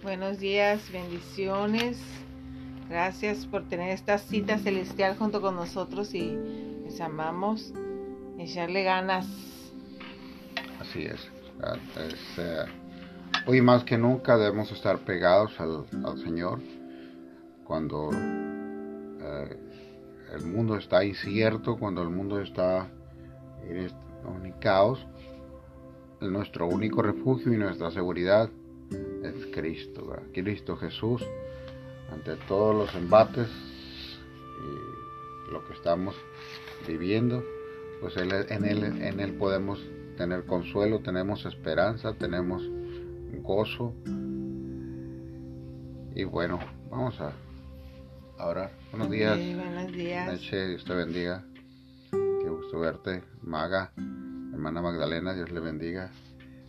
Buenos días, bendiciones. Gracias por tener esta cita celestial junto con nosotros y les amamos. Echarle ganas. Así es. Ah, eh, hoy más que nunca debemos estar pegados al, Señor cuando eh, el mundo está incierto, cuando el mundo está en caos. Nuestro único refugio y nuestra seguridad es Cristo, Cristo Jesús. Ante todos los embates y lo que estamos viviendo, pues en, él, en Él podemos tener consuelo, tenemos esperanza, tenemos gozo. Y bueno, vamos a, orar. Buenos días. buenos días. Dios te bendiga. Qué gusto verte, Maga, hermana Magdalena, Dios le bendiga.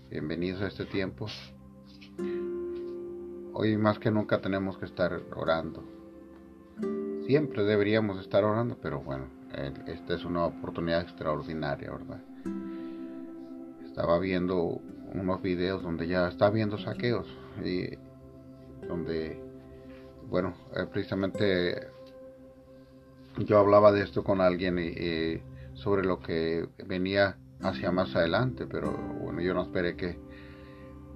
Bienvenidos a este tiempo. Hoy más que nunca tenemos que estar orando. Siempre deberíamos estar orando, pero bueno, esta es una oportunidad extraordinaria, ¿verdad? Estaba viendo unos videos donde ya está viendo saqueos y donde, bueno, eh, precisamente yo hablaba de esto con alguien y, sobre lo que venía hacia más adelante, pero bueno, yo no esperé que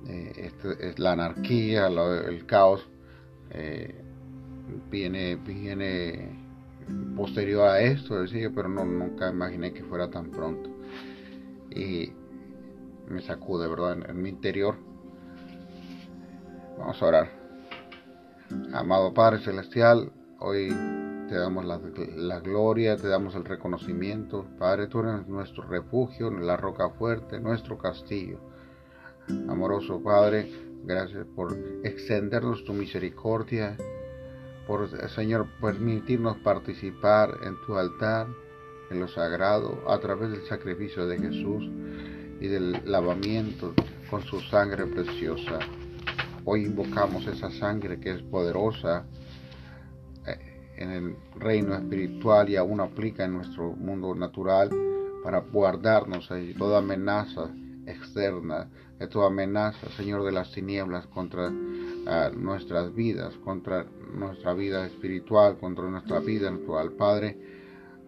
eh, este, es la anarquía, el caos eh, viene, viene posterior a esto, decía, pero no, nunca imaginé que fuera tan pronto. Y me sacude, ¿verdad? En, mi interior. Vamos a orar. Amado Padre Celestial, hoy te damos la, la, gloria, te damos el reconocimiento. Padre, tú eres nuestro refugio, la roca fuerte, nuestro castillo. Amoroso Padre, gracias por extendernos tu misericordia, por, Señor, permitirnos participar en tu altar, en lo sagrado, a través del sacrificio de Jesús y del lavamiento con su sangre preciosa. Hoy invocamos esa sangre que es poderosa eh, en el reino espiritual y aún aplica en nuestro mundo natural para guardarnos de toda amenaza externa, de toda amenaza, Señor de las tinieblas, contra ah, nuestras vidas, contra nuestra vida espiritual, contra nuestra vida natural. Padre,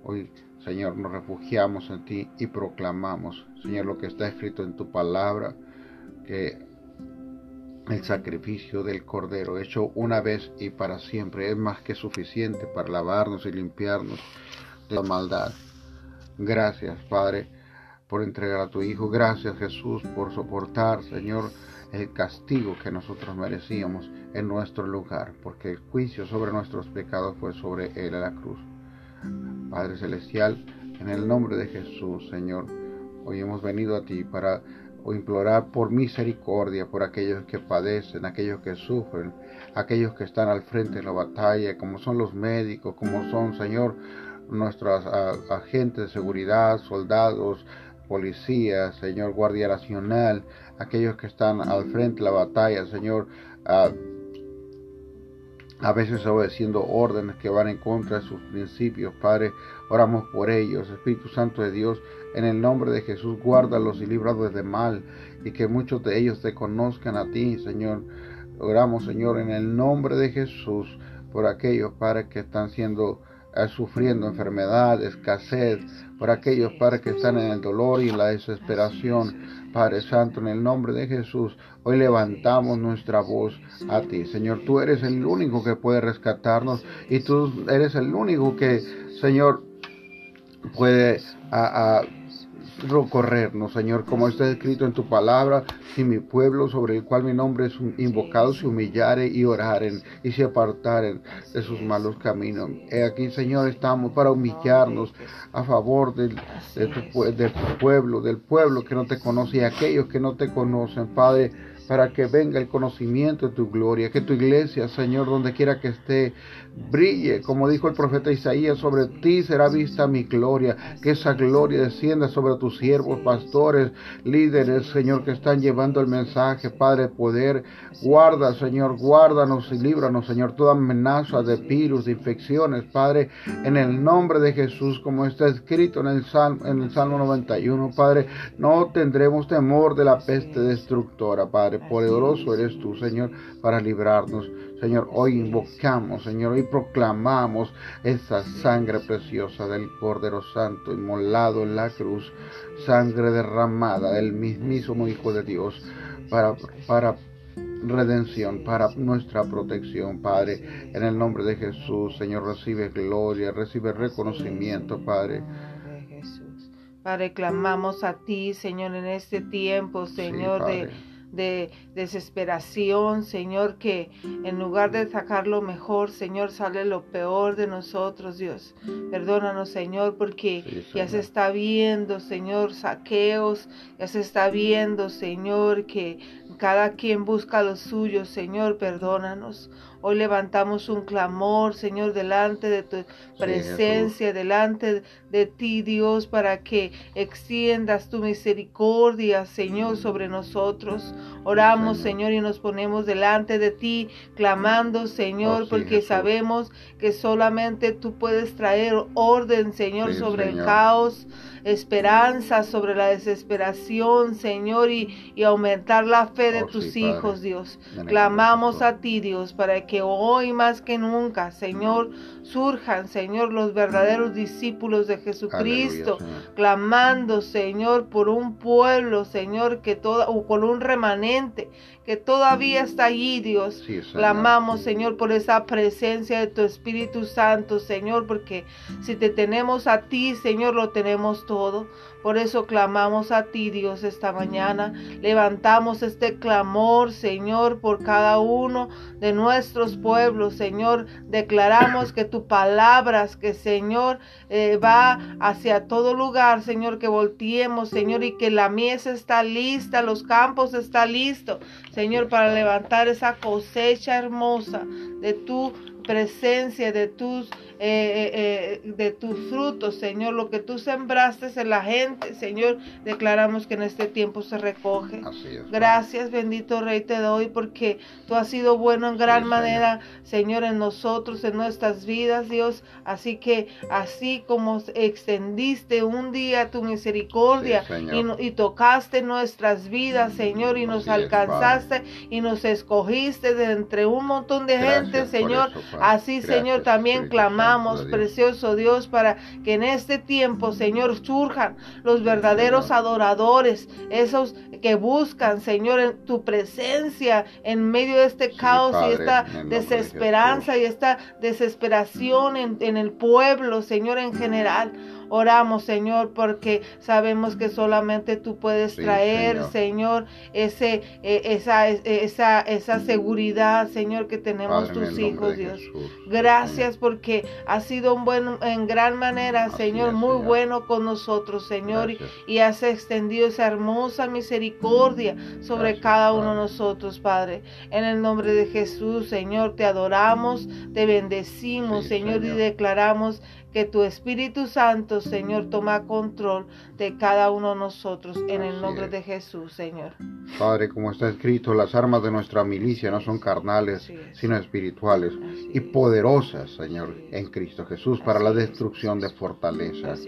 hoy Señor, nos refugiamos en ti y proclamamos, Señor, lo que está escrito en tu palabra, que el sacrificio del Cordero, hecho una vez y para siempre, es más que suficiente para lavarnos y limpiarnos de la maldad. Gracias, Padre, por entregar a tu Hijo. Gracias, Jesús, por soportar, Señor, el castigo que nosotros merecíamos en nuestro lugar, porque el juicio sobre nuestros pecados fue sobre Él a la cruz. Padre Celestial, en el nombre de Jesús, Señor, hoy hemos venido a ti para implorar por misericordia por aquellos que padecen, aquellos que sufren, aquellos que están al frente de la batalla, como son los médicos, como son, Señor, nuestros agentes de seguridad, soldados, policías, Señor, Guardia Nacional, aquellos que están al frente de la batalla, Señor, a veces obedeciendo órdenes que van en contra de sus principios. Padre, oramos por ellos. Espíritu Santo de Dios, en el nombre de Jesús, guárdalos y líbralos de mal y que muchos de ellos te conozcan a ti, Señor. Oramos, Señor, en el nombre de Jesús por aquellos, Padre, que están siendo sufriendo enfermedad, escasez, por aquellos, Padre, que están en el dolor y la desesperación. Padre Santo, en el nombre de Jesús, hoy levantamos nuestra voz a ti. Señor, tú eres el único que puede rescatarnos y tú eres el único que, Señor, puede a, recorrernos, Señor, como está escrito en tu palabra, si mi pueblo sobre el cual mi nombre es invocado se humillare y oraren y se apartaren de sus malos caminos. He aquí, Señor, estamos para humillarnos a favor del, de, tu, de tu pueblo, del pueblo que no te conoce y aquellos que no te conocen, Padre para que venga el conocimiento de tu gloria, que tu iglesia, Señor, donde quiera que esté, brille, como dijo el profeta Isaías, sobre ti será vista mi gloria, que esa gloria descienda sobre tus siervos, pastores, líderes, Señor, que están llevando el mensaje, Padre, poder, guarda, Señor, guárdanos y líbranos, Señor, toda amenaza de virus, de infecciones, Padre, en el nombre de Jesús, como está escrito en el Salmo, en el Salmo 91, Padre, no tendremos temor de la peste destructora, Padre Padre. Poderoso eres tú, Señor, para librarnos. Señor, hoy invocamos, Señor, hoy proclamamos esa sangre preciosa del Cordero Santo inmolado en la cruz, sangre derramada del mismísimo Hijo de Dios para, para redención, para nuestra protección, Padre. En el nombre de Jesús, Señor, recibe gloria, recibe reconocimiento, Padre. Padre, clamamos a ti, Señor, en este tiempo, Señor, de de desesperación, Señor, que en lugar de sacar lo mejor, Señor, sale lo peor de nosotros, Dios. Perdónanos, Señor, porque ya se está viendo, Señor, saqueos, ya se está viendo, Señor, que cada quien busca lo suyo, Señor, perdónanos. Hoy levantamos un clamor, Señor, delante de tu presencia, delante de ti, Dios, para que extiendas tu misericordia, Señor, sobre nosotros. Oramos, Señor, y nos ponemos delante de ti, clamando, Señor, oh, porque sabemos que solamente tú puedes traer orden, Señor, sobre el caos esperanza sobre la desesperación, Señor, y, aumentar la fe de oh, tus hijos, Dios. Clamamos a ti, Dios, para que hoy más que nunca, Señor, surjan, Señor, los verdaderos discípulos de Jesucristo, clamando, Señor, por un pueblo, Señor, que todo, o por un remanente que todavía está allí, Dios. Clamamos, Señor, por esa presencia de tu Espíritu Santo, Señor, porque si te tenemos a ti, Señor, lo tenemos todo. Por eso clamamos a ti, Dios, esta mañana. Levantamos este clamor, Señor, por cada uno de nuestros pueblos, Señor. Declaramos que tu palabra, que Señor, eh, va hacia todo lugar, Señor, que volteemos, Señor, y que la mies está lista, los campos están listos, Señor, para levantar esa cosecha hermosa de tu presencia, de tus eh, eh, de tus frutos, Señor, lo que tú sembraste en la gente, Señor, declaramos que en este tiempo se recoge. Gracias, bendito Rey, te doy porque tú has sido bueno en gran manera, Señor. en nosotros, en nuestras vidas, Dios. Así que así como extendiste un día tu misericordia y, tocaste nuestras vidas, Señor, y nos alcanzaste y nos escogiste de entre un montón de gente, Señor. así, Señor, también clamamos precioso Dios, para que en este tiempo, Señor, surjan los verdaderos adoradores, esos que buscan, Señor, en tu presencia en medio de este caos y esta desesperanza y esta desesperación en, en el pueblo, Señor, en general. Oramos, Señor, porque sabemos que solamente tú puedes traer, Señor, ese, e, esa, esa, esa seguridad, Señor, que tenemos tus hijos, Dios. Gracias porque has sido un buen, en gran manera, Señor, muy bueno con nosotros, Señor, y, has extendido esa hermosa misericordia sobre cada uno de nosotros, Padre. En el nombre de Jesús, Señor, te adoramos, te bendecimos, Señor, y declaramos que tu Espíritu Santo, Señor, toma control de cada uno de nosotros en el nombre de Jesús, Señor. Padre, como está escrito, las armas de nuestra milicia no son carnales, sino espirituales y poderosas, Señor, en Cristo Jesús para la destrucción de fortalezas.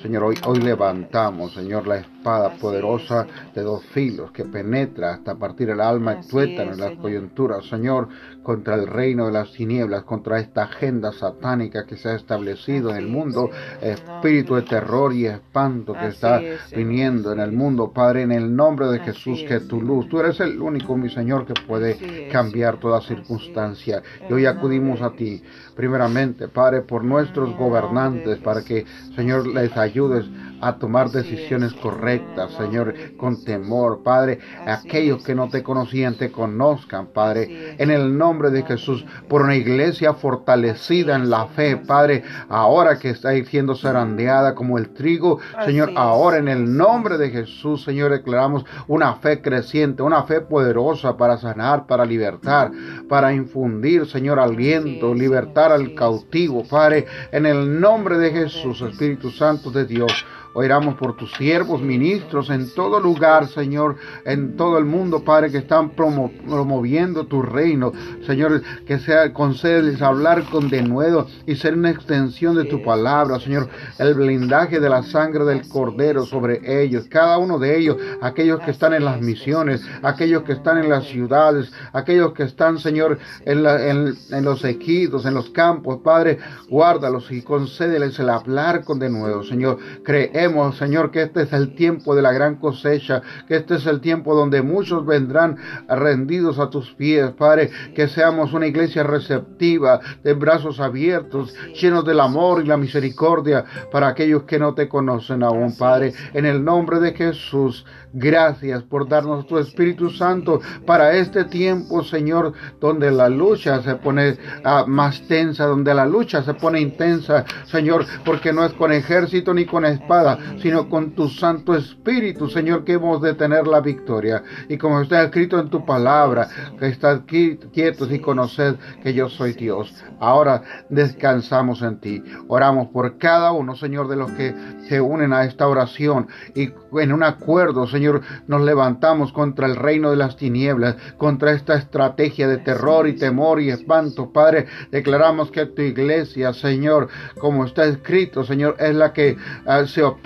Señor. hoy, hoy levantamos, Señor, la espada poderosa de dos filos que penetra hasta partir el alma y tuétano en las coyunturas, Señor, contra el reino de las tinieblas, contra esta agenda satánica que se ha establecido en el mundo, espíritu de terror y espanto que está viniendo en el mundo, Padre, en el nombre de Jesús, que tu luz, tú eres el único, mi Señor, que puede cambiar toda circunstancia. Y hoy acudimos a ti, primeramente, Padre, por nuestros gobernantes, para que, Señor, les ayudes a tomar decisiones correctas, Señor, con temor, Padre, aquellos que no te conocían te conozcan, Padre, en el nombre de Jesús, por una iglesia fortalecida en la fe, Padre, ahora que está siendo zarandeada como el trigo, Señor, ahora en el nombre de Jesús, Señor, declaramos una fe creciente, una fe poderosa para sanar, para libertar, para infundir, Señor, aliento, libertar al cautivo, Padre, en el nombre de Jesús, Espíritu Santo de Dios. Oramos por tus siervos, ministros en todo lugar, Señor, en todo el mundo, Padre, que están promoviendo tu reino. Señor, que sea concedes hablar con denuedo y ser una extensión de tu palabra, Señor. El blindaje de la sangre del Cordero sobre ellos, cada uno de ellos, aquellos que están en las misiones, aquellos que están en las ciudades, aquellos que están, Señor, en, en, los ejidos, en los campos, Padre, guárdalos y concédeles el hablar con denuedo, Señor. Señor, que este es el tiempo de la gran cosecha, que este es el tiempo donde muchos vendrán rendidos a tus pies, Padre, que seamos una iglesia receptiva, de brazos abiertos, llenos del amor y la misericordia para aquellos que no te conocen aún, Padre. En el nombre de Jesús, gracias por darnos tu Espíritu Santo para este tiempo, Señor, donde la lucha se pone ah, más tensa, donde la lucha se pone intensa, Señor, porque no es con ejército ni con espada, sino con tu Santo Espíritu, Señor, que hemos de tener la victoria. Y como está escrito en tu palabra, que estad quietos y conoced que yo soy Dios. Ahora descansamos en ti. Oramos por cada uno, Señor, de los que se unen a esta oración y en un acuerdo, Señor, nos levantamos contra el reino de las tinieblas, contra esta estrategia de terror y temor y espanto. Padre, declaramos que tu iglesia, Señor, como está escrito, Señor, es la que ah, se opone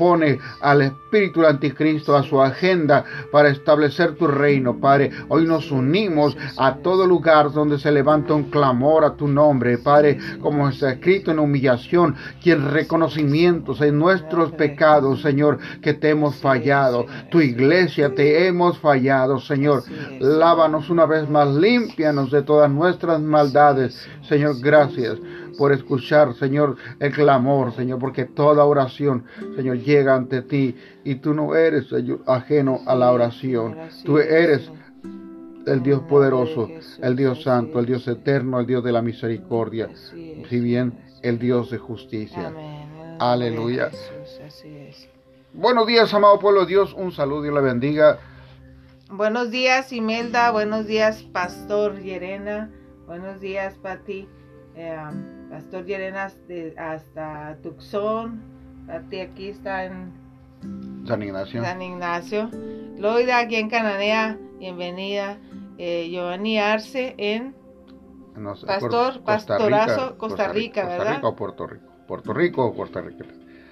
al espíritu anticristo, a su agenda para establecer tu reino, Padre. Hoy nos unimos a todo lugar donde se levanta un clamor a tu nombre, Padre, como está escrito en humillación, quien reconocimientos en nuestros pecados, Señor, que te hemos fallado. Tu iglesia te hemos fallado, Señor. Lávanos una vez más, límpianos de todas nuestras maldades. Señor, gracias por escuchar, Señor, el clamor, Señor, porque toda oración, Señor, llega ante ti y tú no eres, Señor, ajeno a la oración. Tú eres el Dios poderoso, el Dios santo, el Dios eterno, el Dios de la misericordia, si bien el Dios de justicia. Aleluya. Buenos días, amado pueblo de Dios. Un saludo y la bendiga. Buenos días, Imelda. Buenos días, Pastor Yerena. Buenos días, Pati. Eh, Pastor Yerena hasta Tucson. Pati aquí está en San Ignacio. San Ignacio. Loida aquí en Cananea. Bienvenida. Eh, Giovanni Arce en Pastor, Pastorazo, Costa Rica, ¿verdad? Costa Rica o Puerto Rico. Puerto Rico o Costa Rica.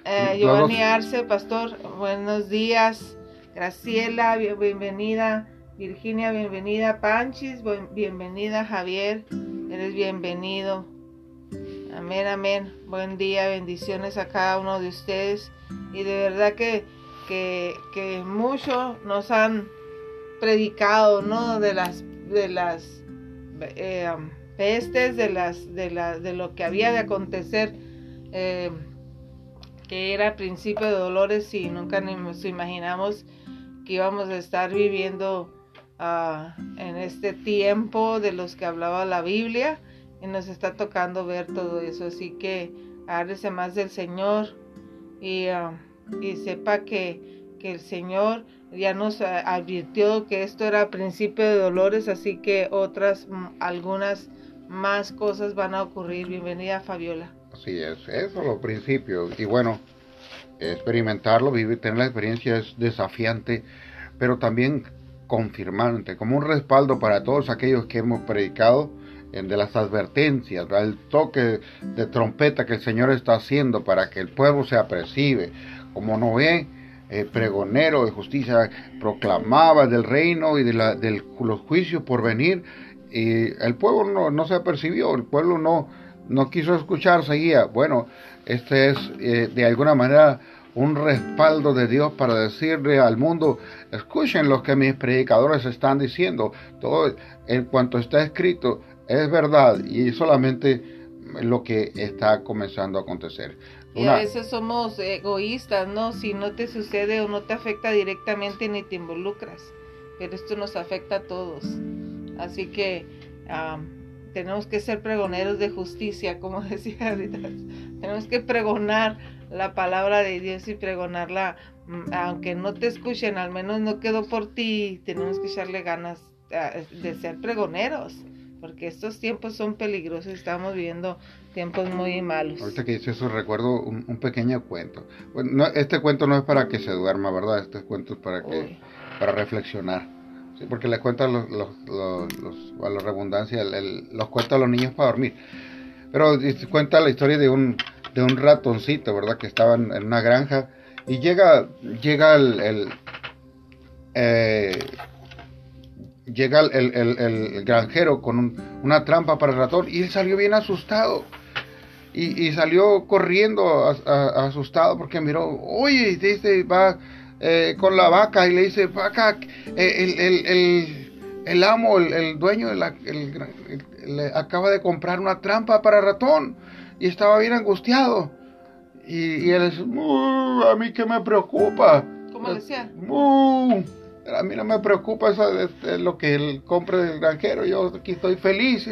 Eh, Giovanni Arce, pastor, buenos días. Graciela, bienvenida. Virginia, bienvenida. Panchis, bienvenida. Javier, eres bienvenido. Amén, amén. Buen día, bendiciones a cada uno de ustedes. Y de verdad que, que, que mucho nos han predicado, ¿no? De las, de las eh, pestes, de, las, de, la, de lo que había de acontecer. Eh, que era principio de dolores y nunca nos imaginamos que íbamos a estar viviendo ah, en este tiempo de los que hablaba la Biblia y nos está tocando ver todo eso. Así que ábrese más del Señor y, ah, y sepa que, que, el Señor ya nos advirtió que esto era principio de dolores, así que otras, mm, algunas más cosas van a ocurrir. Bienvenida Fabiola. Así es, eso es lo principio. Y bueno, experimentarlo, vivir, tener la experiencia es desafiante, pero también confirmante, como un respaldo para todos aquellos que hemos predicado de las advertencias, el toque de trompeta que el Señor está haciendo para que el pueblo se apercibe, como Noé, eh, pregonero de justicia, proclamaba del reino y de, la, de los juicios por venir, y el pueblo no, no se apercibió, el pueblo no, no quiso escuchar, seguía. Bueno, este es eh, de alguna manera un respaldo de Dios para decirle al mundo, escuchen lo que mis predicadores están diciendo, todo en cuanto está escrito es verdad y solamente lo que está comenzando a acontecer. Y a veces somos egoístas, ¿no? Si no te sucede o no te afecta directamente ni te involucras, pero esto nos afecta a todos. Así que tenemos que ser pregoneros de justicia, como decía ahorita. Tenemos que pregonar la palabra de Dios y pregonarla, mm, aunque no te escuchen, al menos no quedó por ti. Tenemos que echarle ganas ah, de ser pregoneros. Porque estos tiempos son peligrosos, estamos viviendo tiempos muy malos. Ahorita que dice eso recuerdo un, pequeño cuento. Bueno, este cuento no es para que se duerma, ¿verdad? Este cuento es para que para reflexionar. Sí, porque le cuentan los, los, los, a la redundancia, los cuentos a los niños para dormir. Pero cuenta la historia de un, de un ratoncito, ¿verdad? Que estaba en, una granja y llega, llega el, eh, llega el, el, granjero con una trampa para el ratón y él salió bien asustado. Y, y salió corriendo asustado porque miró, oye, dice, va eh, con la vaca y le dice, vaca, eh, el, el, el, el amo, el, dueño, de la, le acaba de comprar una trampa para ratón y estaba bien angustiado. Y, y él dice, a mí que me preocupa. ¿Cómo decía? A mí no me preocupa eso de, lo que él compre del granjero, yo aquí estoy feliz.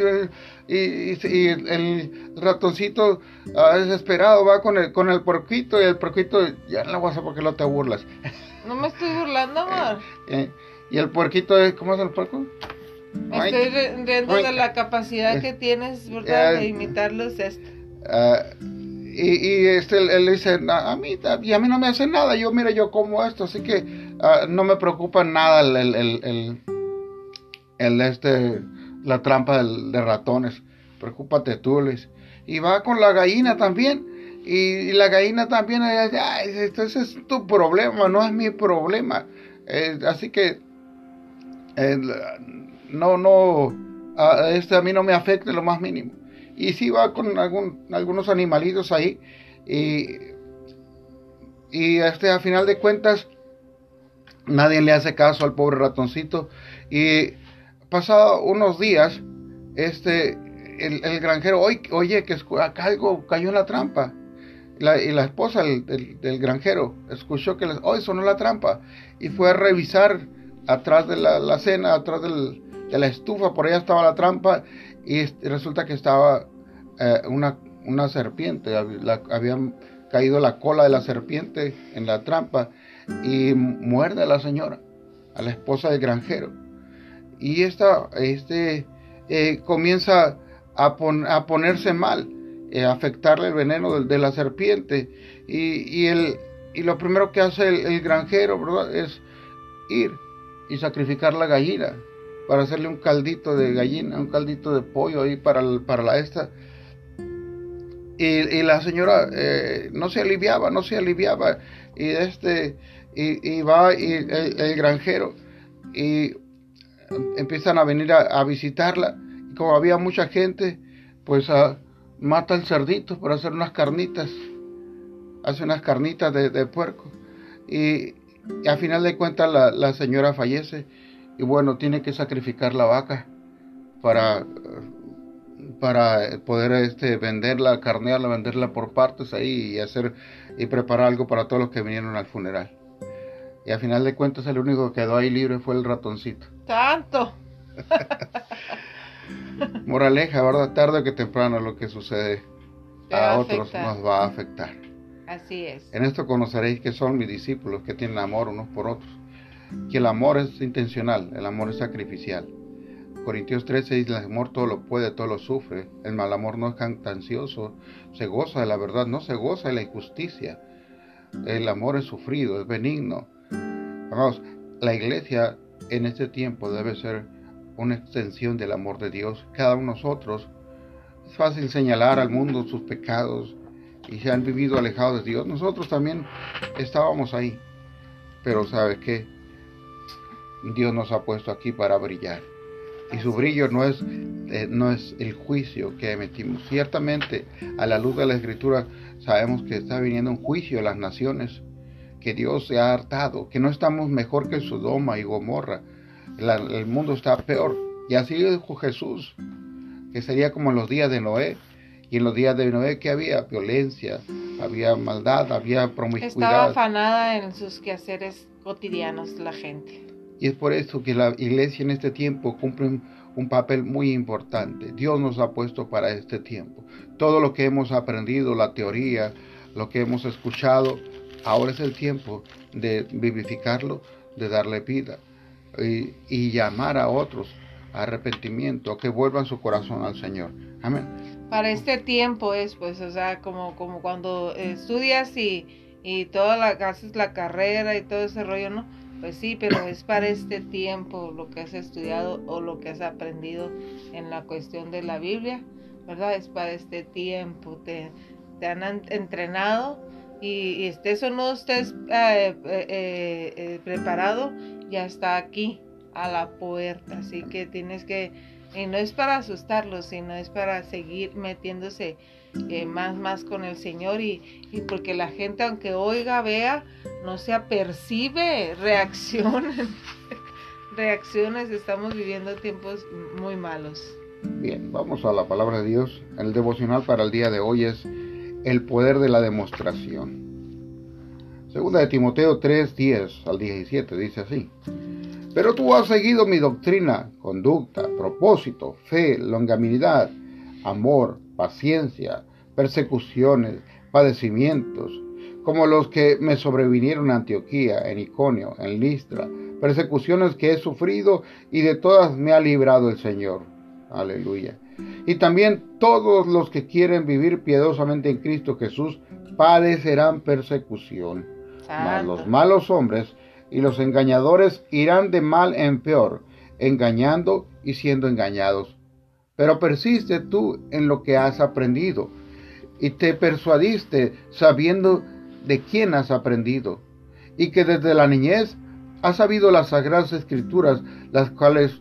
Y, y, el ratoncito ah, desesperado va con el, con el porquito y el porquito, ya no lo voy a porque no te burlas. No me estoy burlando, amor. Eh, eh, y el puerquito, ¿cómo es el puerco? Me estoy riendo de la capacidad eh, que tienes, ¿verdad? de imitarlos. Este. Ah, y, y, este, él, dice, a, mí, y a mí no me hace nada, yo mira, yo como esto, así que uh, no me preocupa nada el, el, el, este, la trampa de ratones, preocúpate tú, les. Y va con la gallina también, y, la gallina también, Ay, esto es tu problema, no es mi problema. Eh, así que, eh, no, no, a, este a mí no me afecta lo más mínimo y sí va con algún, algunos animalitos ahí y, y este a final de cuentas nadie le hace caso al pobre ratoncito. Y pasado unos días este el, granjero oye, que acá algo cayó en la trampa y la esposa del, granjero escuchó que hoy sonó la trampa y fue a revisar atrás de la, la cena atrás de la estufa por allá estaba la trampa y resulta que estaba eh, una, una, serpiente, había caído la cola de la serpiente en la trampa y muerde a la señora, a la esposa del granjero. Y esta este, eh, comienza a, a, ponerse mal, eh, a afectarle el veneno de, la serpiente. Y, y, el, y lo primero que hace el, granjero es ir y sacrificar la gallina para hacerle un caldito de gallina, un caldito de pollo ahí para, para la esta. Y, la señora eh, no se aliviaba, no se aliviaba. Y este, y, va y el, granjero y empiezan a venir a, visitarla. Y como había mucha gente, pues ah, mata el cerdito para hacer unas carnitas. Hace unas carnitas de, puerco. Y, y, a final de cuentas la, la señora fallece y bueno, tiene que sacrificar la vaca para, para poder este, venderla, carnearla, venderla por partes ahí y hacer y preparar algo para todos los que vinieron al funeral. Y al final de cuentas el único que quedó ahí libre fue el ratoncito. ¡Tanto! Moraleja, ¿verdad? Tarde que temprano lo que sucede a otros nos va a afectar. Así es. En esto conoceréis que son mis discípulos, que tienen amor unos por otros que el amor es intencional, el amor es sacrificial. Corintios 13 dice, el amor todo lo puede, todo lo sufre. El mal amor no es cantancioso, se goza de la verdad, no se goza de la injusticia. El amor es sufrido, es benigno. Vamos, la iglesia en este tiempo debe ser una extensión del amor de Dios. Cada uno de nosotros, es fácil señalar al mundo sus pecados y se han vivido alejados de Dios. Nosotros también estábamos ahí. Pero ¿sabes qué? Dios nos ha puesto aquí para brillar. Y su brillo no es, eh, no es el juicio que emitimos. Ciertamente, a la luz de la Escritura, sabemos que está viniendo un juicio a las naciones, que Dios se ha hartado, que no estamos mejor que Sodoma y Gomorra. el mundo está peor. Y así dijo Jesús, que sería como en los días de Noé. Y en los días de Noé que había violencia, había maldad, había promiscuidad. Estaba afanada en sus quehaceres cotidianos la gente. Y es por eso que la iglesia en este tiempo cumple un, papel muy importante. Dios nos ha puesto para este tiempo. Todo lo que hemos aprendido, la teoría, lo que hemos escuchado, ahora es el tiempo de vivificarlo, de darle vida y, llamar a otros arrepentimiento, que vuelvan su corazón al Señor. Amén. Para este tiempo es, pues, o sea, como, como cuando estudias y, y toda la, haces la carrera y todo ese rollo, ¿no? Pues sí, pero es para este tiempo lo que has estudiado o lo que has aprendido en la cuestión de la Biblia, ¿verdad? Es para este tiempo. Te, te han entrenado y, estés o no estés eh, eh, eh, preparado, ya está aquí a la puerta. Así que tienes que, y no es para asustarlos, sino es para seguir metiéndose más, más con el Señor y, y, porque la gente, aunque oiga, vea, no se apercibe, reacciones. reacciones, estamos viviendo tiempos muy malos. Bien, vamos a la palabra de Dios. El devocional para el día de hoy es el poder de la demostración. Segunda de Timoteo 3, 10 al 17 dice así. Pero tú has seguido mi doctrina, conducta, propósito, fe, longanimidad, amor, paciencia, persecuciones, padecimientos, como los que me sobrevinieron en Antioquía, en Iconio, en Listra, persecuciones que he sufrido y de todas me ha librado el Señor. Aleluya. Y también todos los que quieren vivir piadosamente en Cristo Jesús padecerán persecución. Mas los malos hombres y los engañadores irán de mal en peor, engañando y siendo engañados. Pero persiste tú en lo que has aprendido y te persuadiste sabiendo de quién has aprendido y que desde la niñez has sabido las sagradas escrituras, las cuales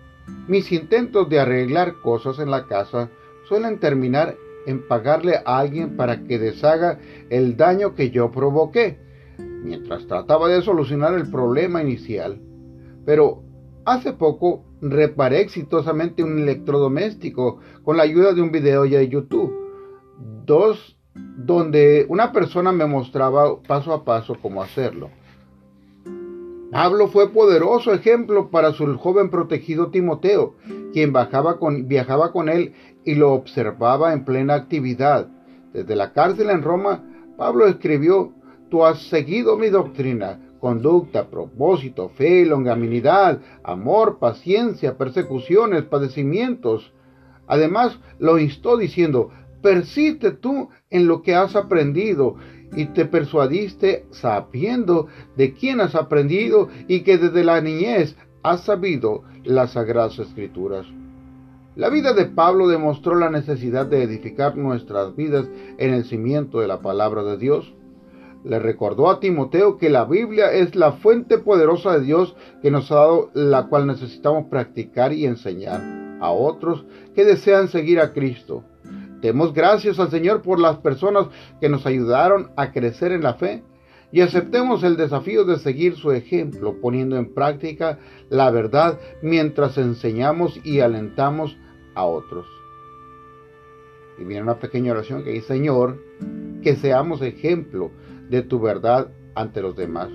Mis intentos de arreglar cosas en la casa suelen terminar en pagarle a alguien para que deshaga el daño que yo provoqué, mientras trataba de solucionar el problema inicial. Pero hace poco reparé exitosamente un electrodoméstico con la ayuda de un video de YouTube. Dos, donde una persona me mostraba paso a paso cómo hacerlo. Pablo fue poderoso ejemplo para su joven protegido Timoteo, quien con, viajaba con él y lo observaba en plena actividad. Desde la cárcel en Roma, Pablo escribió, Tú has seguido mi doctrina, conducta, propósito, fe, longanimidad, amor, paciencia, persecuciones, padecimientos. Además, lo instó diciendo, persiste tú en lo que has aprendido y te persuadiste sabiendo de quién has aprendido y que desde la niñez has sabido las sagradas escrituras. La vida de Pablo demostró la necesidad de edificar nuestras vidas en el cimiento de la palabra de Dios. Le recordó a Timoteo que la Biblia es la fuente poderosa de Dios que nos ha dado, la cual necesitamos practicar y enseñar a otros que desean seguir a Cristo. Demos gracias al Señor por las personas que nos ayudaron a crecer en la fe y aceptemos el desafío de seguir su ejemplo poniendo en práctica la verdad mientras enseñamos y alentamos a otros. Y viene una pequeña oración que dice, Señor, que seamos ejemplo de tu verdad ante los demás.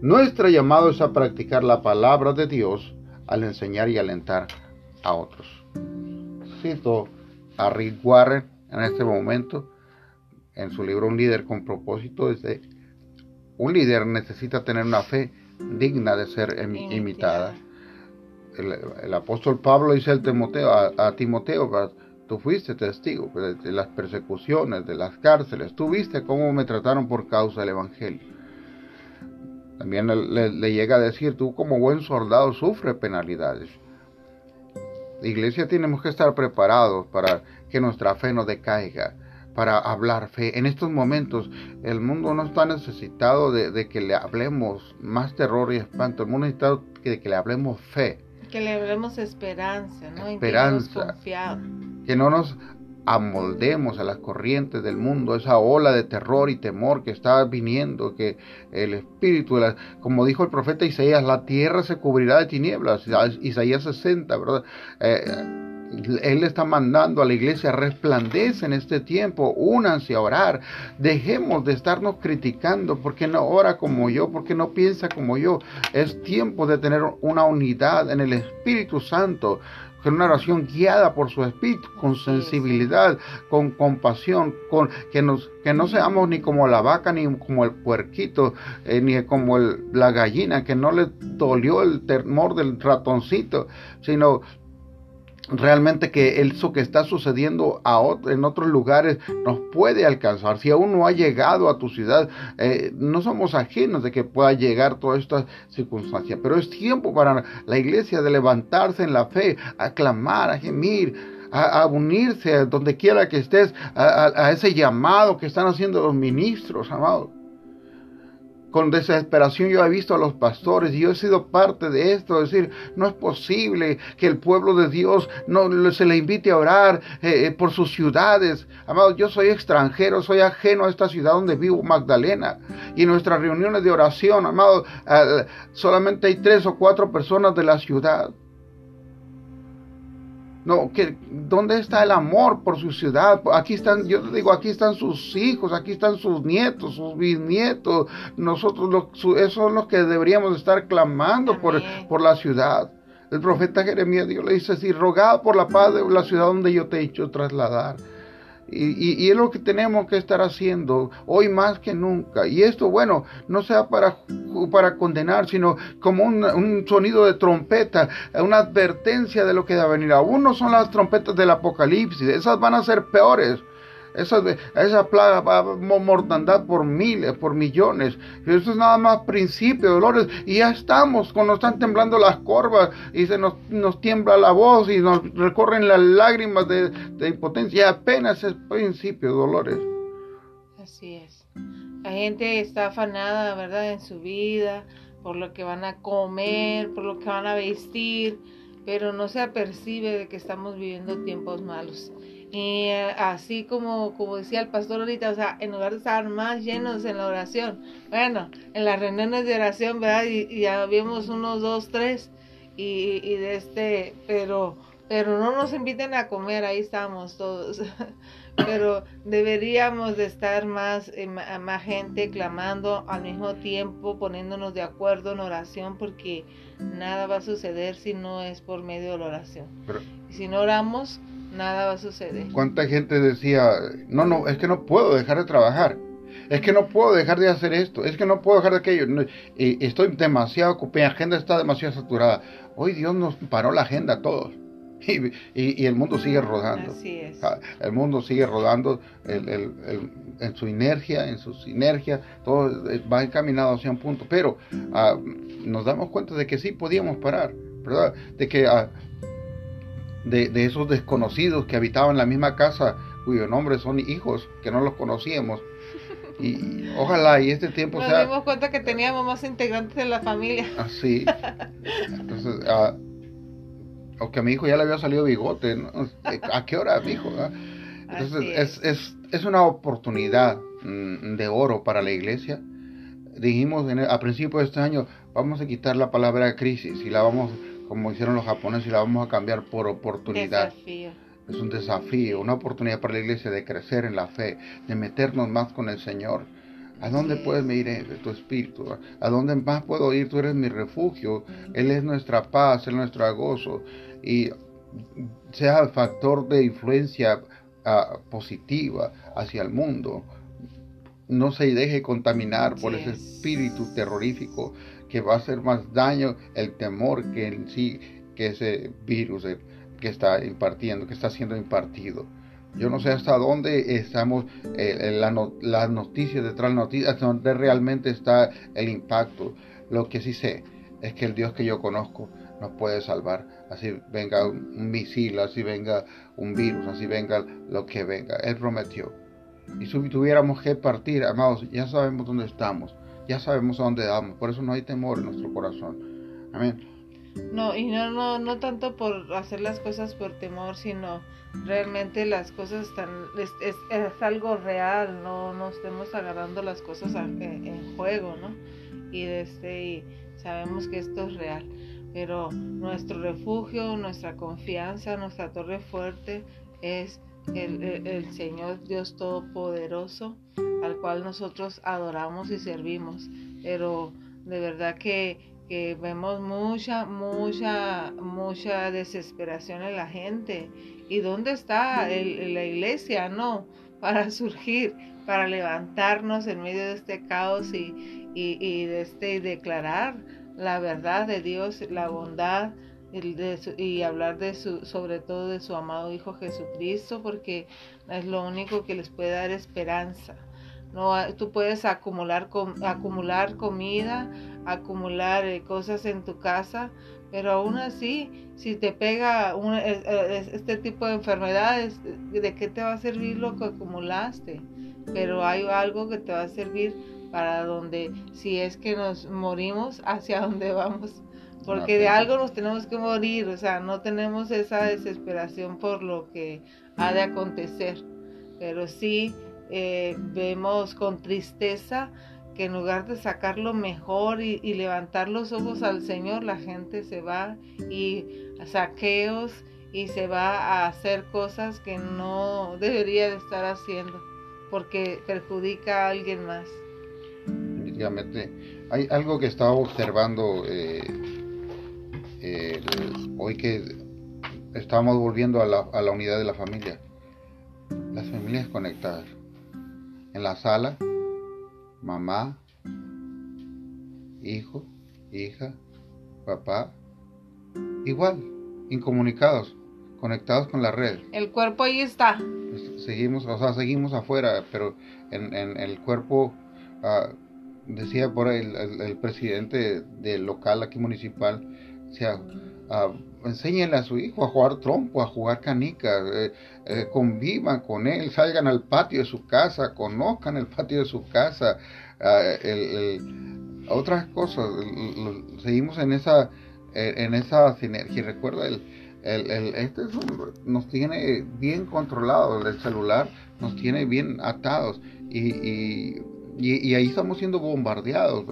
Nuestra llamado es a practicar la palabra de Dios al enseñar y alentar a otros. Cito a Rick Warren en este momento en su libro Un líder con propósito. Dice, un líder necesita tener una fe digna de ser imitada. El, apóstol Pablo dice al Timoteo, a, Timoteo, tú fuiste testigo de, las persecuciones, de las cárceles, tú viste cómo me trataron por causa del Evangelio. También le, le llega a decir, tú como buen soldado sufre penalidades. Iglesia tenemos que estar preparados para que nuestra fe no decaiga, para hablar fe. En estos momentos el mundo no está necesitado de, que le hablemos más terror y espanto, el mundo necesita de que le hablemos fe. Que le hablemos esperanza, ¿no? Esperanza. que no nos amoldemos a las corrientes del mundo, esa ola de terror y temor que está viniendo, que el espíritu, como dijo el profeta Isaías, la tierra se cubrirá de tinieblas, Isaías 60, ¿verdad? Eh, Él está mandando a la iglesia, resplandece en este tiempo, únanse a orar, dejemos de estarnos criticando, porque no ora como yo, porque no piensa como yo. Es tiempo de tener una unidad en el Espíritu Santo con una oración guiada por su espíritu, con sensibilidad, con compasión, con que nos que no seamos ni como la vaca ni como el puerquito, eh, ni como la gallina que no le dolió el temor del ratoncito, sino realmente que eso que está sucediendo a en otros lugares nos puede alcanzar. Si aún no ha llegado a tu ciudad, eh, no somos ajenos de que pueda llegar toda esta circunstancia, pero es tiempo para la iglesia de levantarse en la fe, a clamar, a gemir. A, unirse donde quiera que estés, a ese llamado que están haciendo los ministros, amados con desesperación yo he visto a los pastores y yo he sido parte de esto, decir, no es posible que el pueblo de Dios no se le invite a orar eh, eh, por sus ciudades. Amados, yo soy extranjero, soy ajeno a esta ciudad donde vivo, Magdalena, y en nuestras reuniones de oración, amados, solamente hay tres o cuatro personas de la ciudad. No, que, ¿dónde está el amor por su ciudad? Aquí están, yo digo, aquí están sus hijos, aquí están sus nietos, sus bisnietos. Nosotros, esos son los que deberíamos estar clamando por, por la ciudad. El profeta Jeremías, Dios le dice así, rogad por la paz de la ciudad donde yo te he hecho trasladar. Y, es lo que tenemos que estar haciendo hoy más que nunca. Y esto, bueno, no sea para, para condenar, sino como un, sonido de trompeta, una advertencia de lo que va a venir. Aún no son las trompetas del Apocalipsis, esas van a ser peores. Esa, esa plaga va a mortandad por miles, por millones. Eso es nada más principio, dolores. Y ya estamos, cuando están temblando las corvas y se nos, nos tiembla la voz y nos recorren las lágrimas de, impotencia. apenas es principio, dolores. Así es. La gente está afanada, ¿verdad? En su vida, por lo que van a comer, por lo que van a vestir, pero no se apercibe de que estamos viviendo tiempos malos. Y eh, así como, como decía el pastor ahorita, o sea, en lugar de estar más llenos en la oración, bueno, en las reuniones de oración, ¿verdad? Y, ya vimos unos dos, tres, y, y, de este, pero, pero no nos inviten a comer, ahí estamos todos. pero deberíamos de estar más, eh, más gente clamando al mismo tiempo, poniéndonos de acuerdo en oración, porque nada va a suceder si no es por medio de la oración. y si no oramos, nada va a suceder. ¿Cuánta gente decía, no, no, es que no puedo dejar de trabajar? Es que no puedo dejar de hacer esto, es que no puedo dejar de aquello. estoy demasiado ocupado, mi agenda está demasiado saturada. Hoy Dios nos paró la agenda a todos. Y, el mundo sigue rodando. Así es. Ah, el mundo sigue rodando en su inercia, en su sinergia, todo va encaminado hacia un punto. Pero ah, nos damos cuenta de que sí podíamos parar, ¿verdad? De que ah, de, esos desconocidos que habitaban la misma casa, cuyo nombre son hijos, que no los conocíamos. Y ojalá y este tiempo Nos sea... Nos dimos cuenta que teníamos más integrantes en la familia. Así. Ah, Entonces, uh, aunque a mi hijo ya le había salido bigote, ¿a qué hora, mi hijo? Ah? Entonces, es. Es, es, una oportunidad mm, de oro para la iglesia. Dijimos a principios de este año, vamos a quitar la palabra crisis y la vamos como hicieron los japoneses, y la vamos a cambiar por oportunidad. Es un desafío, una oportunidad para la iglesia de crecer en la fe, de meternos más con el Señor. ¿A dónde puedes ir de tu espíritu? ¿A dónde más puedo ir? Tú eres mi refugio. Él es nuestra paz, Él es nuestro gozo. Y sea el factor de influencia ah, positiva hacia el mundo. No se deje contaminar por ese espíritu terrorífico que va a hacer más daño el temor que en sí, que ese virus que está impartiendo, que está siendo impartido. Yo no sé hasta dónde estamos, eh, las noticias detrás de noticias, donde realmente está el impacto. Lo que sí sé es que el Dios que yo conozco nos puede salvar. Así venga un misil, así venga un virus, así venga lo que venga. Él prometió. Y si tuviéramos que partir, amados, ya sabemos dónde estamos ya sabemos a dónde vamos, por eso no hay temor en nuestro corazón. Amén. No, y no, no, no tanto por hacer las cosas por temor, sino realmente las cosas están, es, es, algo real, no, no estemos agarrando las cosas en, juego, ¿no? Y, este, y sabemos que esto es real. pero nuestro refugio, nuestra confianza, nuestra torre fuerte es el, Señor Dios Todopoderoso, al cual nosotros adoramos y servimos. Pero de verdad que, vemos mucha, mucha, mucha desesperación en la gente. ¿Y dónde está la iglesia? No, para surgir, para levantarnos en medio de este caos y, y, de este, declarar la verdad de Dios, la bondad y hablar de su, sobre todo de su amado Hijo Jesucristo, porque es lo único que les puede dar esperanza. No, tú puedes acumular, acumular comida, acumular eh, cosas en tu casa, pero aún así, si te pega este tipo de enfermedades, ¿de qué te va a servir lo que acumulaste? Pero hay algo que te va a servir para donde, si es que nos morimos, hacia dónde vamos. Porque de algo nos tenemos que morir, o sea, no tenemos esa desesperación por lo que ha de acontecer. Pero sí eh, vemos con tristeza que en lugar de sacar lo mejor y, levantar los ojos al Señor, la gente se va y a saqueos y se va a hacer cosas que no debería de estar haciendo porque perjudica a alguien más. Hay algo que estaba observando eh, hoy que estamos volviendo a la, a la unidad de la familia. Las familias conectadas en la sala, mamá, hijo, hija, papá, igual, incomunicados, conectados con la red. El cuerpo ahí está. Seguimos, o sea, seguimos afuera, pero en, el cuerpo, ah, decía por ahí el, presidente del local aquí municipal, o sea, uh, a su hijo a jugar trompo, a jugar canicas, eh, eh, convivan con él, salgan al patio de su casa, conozcan el patio de su casa, uh, otras cosas, seguimos en esa, eh, en esa sinergia. Recuerda, el, el, este nos tiene bien controlados, el celular nos tiene bien atados y, y, ahí estamos siendo bombardeados.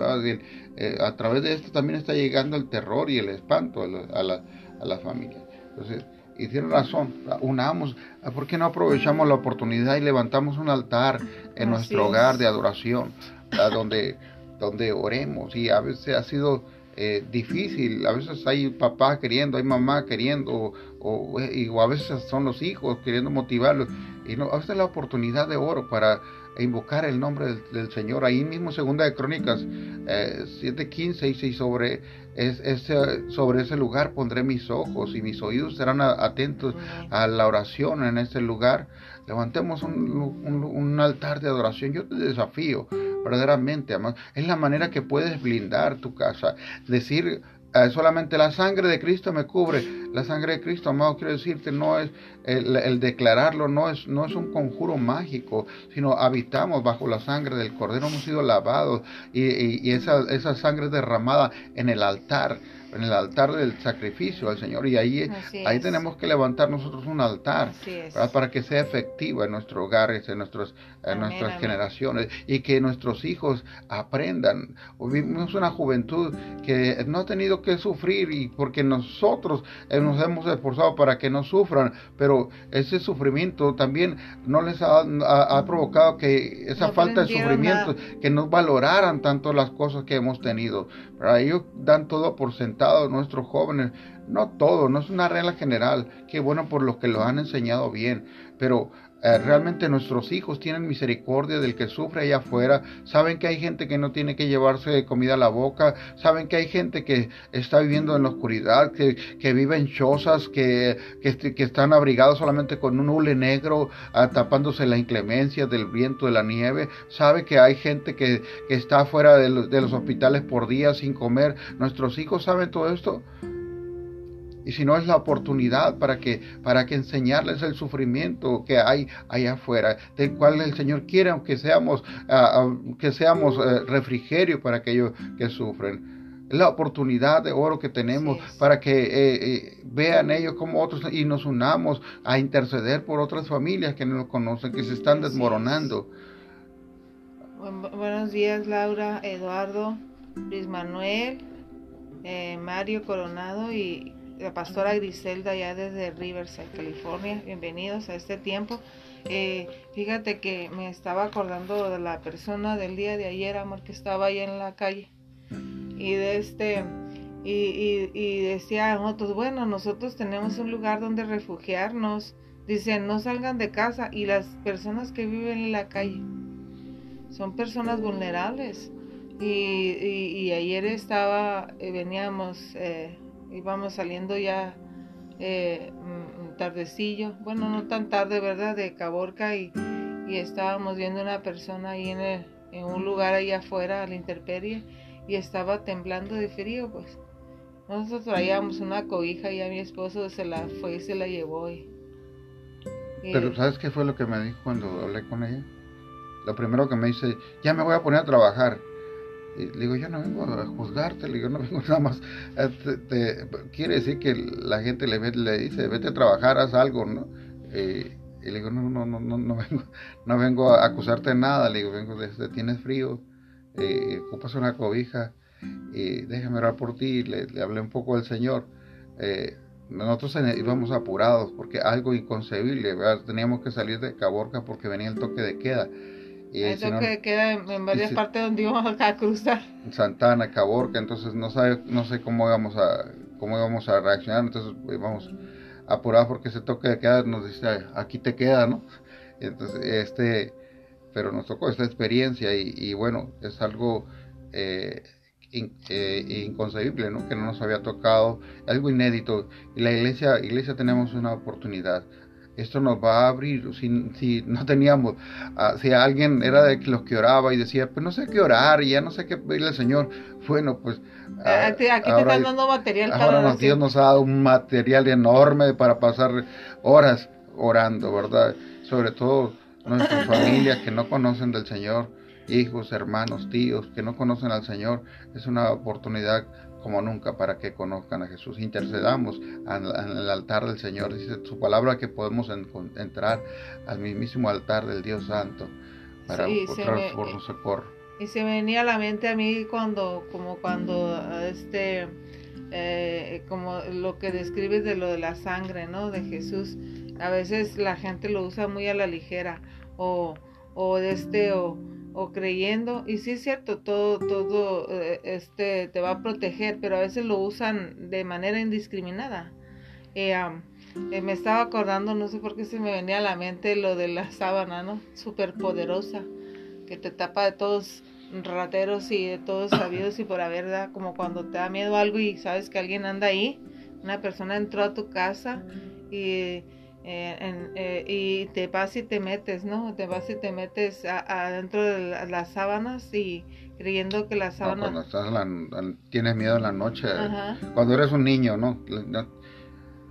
A través de esto también está llegando el terror y el espanto a la, a la familia. Entonces, y tiene razón, unamos, ¿por qué no aprovechamos la oportunidad y levantamos un altar en nuestro hogar de adoración, donde, donde oremos? Y a veces ha sido eh, difícil, a veces hay papá queriendo, hay mamá queriendo, o, a veces son los hijos queriendo motivarlos, y no, a veces la oportunidad de oro para invocar el nombre del, Señor. Ahí mismo, segunda de Crónicas eh, 7.15 dice, y sobre es, ese, sobre ese lugar pondré mis ojos y mis oídos serán atentos a la oración en ese lugar. Levantemos un, altar de adoración. Yo te desafío verdaderamente, Es la manera que puedes blindar tu casa. Decir, eh, solamente la sangre de Cristo me cubre. La sangre de Cristo, amado, quiero decirte, no es el, declararlo, no es, no es un conjuro mágico, sino habitamos bajo la sangre del Cordero, hemos sido lavados y, y, esa, esa sangre derramada en el altar en el altar del sacrificio al Señor. Y ahí, ahí tenemos que levantar nosotros un altar para que sea efectiva en nuestros hogares, en, nuestros, en nuestras generaciones. Y que nuestros hijos aprendan. Vivimos una juventud que no ha tenido que sufrir y porque nosotros nos hemos esforzado para que no sufran, pero ese sufrimiento también no les ha, ha, provocado que esa falta de sufrimiento, que no valoraran tanto las cosas que hemos tenido. Pero ellos dan todo por sentado nuestros jóvenes, no todo, no es una regla general, que bueno por los que lo han enseñado bien, pero eh, realmente nuestros hijos tienen misericordia del que sufre allá afuera, saben que hay gente que no tiene que llevarse comida a la boca, saben que hay gente que está viviendo en la oscuridad, que, que vive en chozas, que, que, están abrigados solamente con un hule negro, ah, tapándose la inclemencia del viento, de la nieve, sabe que hay gente que, que está fuera de los, de los hospitales por días sin comer, nuestros hijos saben todo esto y si no es la oportunidad para que para que enseñarles el sufrimiento que hay allá afuera del cual el Señor quiere aunque seamos ah, ah, que seamos eh, refrigerio para aquellos que sufren. Es la oportunidad de oro que tenemos para que eh, eh, vean ellos como otros y nos unamos a interceder por otras familias que no lo conocen que se están desmoronando. Buenos días Laura Eduardo Luis Manuel eh, Mario Coronado y la pastora Griselda ya desde Riverside, California. Bienvenidos a este tiempo. Eh, fíjate que me estaba acordando de la persona del día de ayer, amor, que estaba ahí en la calle. Y de este, y, y, decía nosotros, bueno, nosotros tenemos un lugar donde refugiarnos. Dicen, no salgan de casa. Y las personas que viven en la calle son personas vulnerables. Y, y, ayer estaba, eh, veníamos, eh, íbamos saliendo ya eh, mm, tardecillo, bueno, no tan tarde, ¿verdad? De Caborca y, y estábamos viendo una persona ahí en, en un lugar ahí afuera, a la intemperie, y estaba temblando de frío, pues. Nosotros traíamos una cobija y a mi esposo se la fue y se la llevó. Y, Pero ¿sabes qué fue lo que me dijo cuando hablé con ella? Lo primero que me dice, ya me voy a poner a trabajar. Y le digo, yo no vengo a juzgarte, le digo, no vengo nada más. Te, quiere decir que la gente le, le dice, vete a trabajar, haz algo, ¿no? y le digo, no, no, no, no, no vengo, no vengo a acusarte de nada, le digo, vengo desde, tienes frío, eh, ocupas una cobija, y déjame orar por ti, le, le hablé un poco del Señor. Eh, nosotros íbamos apurados porque algo inconcebible, teníamos que salir de Caborca porque venía el toque de queda eso que queda en, varias partes donde íbamos a cruzar. Santana, Caborca, entonces no sabe, no sé cómo íbamos a, cómo íbamos a reaccionar, entonces íbamos apurados porque ese toque de queda nos dice, aquí te queda, ¿no? Entonces, este, pero nos tocó esta experiencia y, bueno, es algo eh, eh, inconcebible, ¿no? Que no nos había tocado, algo inédito. Y la iglesia, iglesia tenemos una oportunidad esto nos va a abrir. Si, si no teníamos, ah, si alguien era de los que oraba y decía, pues no sé qué orar, ya no sé qué pedirle al Señor, bueno, pues. Ah, aquí, te están dando material ahora Dios nos ha dado un material enorme para pasar horas orando, ¿verdad? Sobre todo nuestras familias que no conocen del Señor, hijos, hermanos, tíos que no conocen al Señor, es una oportunidad como nunca para que conozcan a Jesús. Intercedamos en el altar del Señor. Dice su palabra que podemos entrar al mismísimo altar del Dios Santo para encontrar por su socorro. Y se me venía a la mente a mí cuando, como cuando este, eh, como lo que describes de lo de la sangre, ¿no? De Jesús. A veces la gente lo usa muy a la ligera o, o de este o o creyendo y sí es cierto todo todo eh, este te va a proteger pero a veces lo usan de manera indiscriminada eh, eh, me estaba acordando no sé por qué se me venía a la mente lo de la sábana no súper poderosa que te tapa de todos rateros y de todos sabidos y por haber ¿verdad? como cuando te da miedo algo y sabes que alguien anda ahí una persona entró a tu casa y eh, eh, y te vas y te metes, ¿no? Te vas y te metes adentro de las sábanas y creyendo que las sábanas... cuando estás tienes miedo en la noche, cuando eres un niño, ¿no?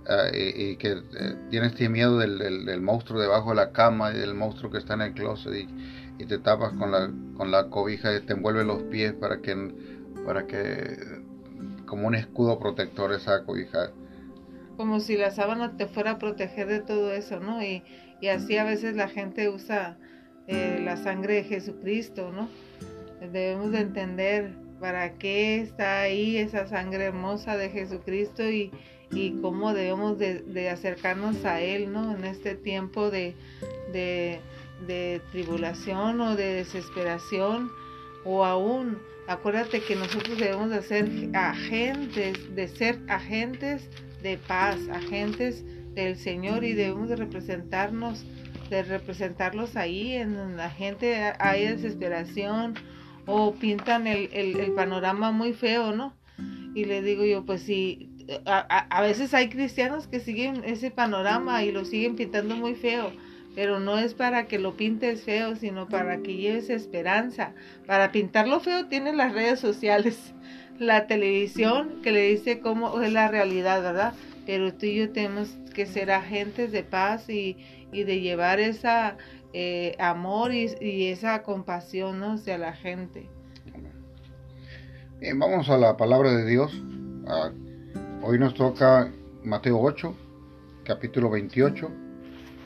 Ah, y, que eh, tienes miedo del, del, monstruo debajo de la cama y del monstruo que está en el closet y, y, te tapas con la, con la cobija y te envuelve los pies para que, para que como un escudo protector esa cobija como si la sábana te fuera a proteger de todo eso, ¿no? Y, así a veces la gente usa eh, la sangre de Jesucristo, ¿no? Debemos de entender para qué está ahí esa sangre hermosa de Jesucristo y, cómo debemos de, acercarnos a Él, ¿no? En este tiempo de, de tribulación o de desesperación o aún acuérdate que nosotros debemos de ser agentes, de ser agentes de paz, agentes del Señor y debemos de representarnos, de representarlos ahí, en la gente hay desesperación o pintan el, panorama muy feo, ¿no? Y le digo yo, pues sí, a, veces hay cristianos que siguen ese panorama y lo siguen pintando muy feo, pero no es para que lo pintes feo, sino para que lleves esperanza. Para pintarlo feo tienen las redes sociales la televisión que le dice cómo es la realidad, ¿verdad? Pero tú y yo tenemos que ser agentes de paz y, de llevar esa eh, amor y, esa compasión hacia la gente. Bien, vamos a la palabra de Dios. Ah, hoy nos toca Mateo 8, capítulo 28.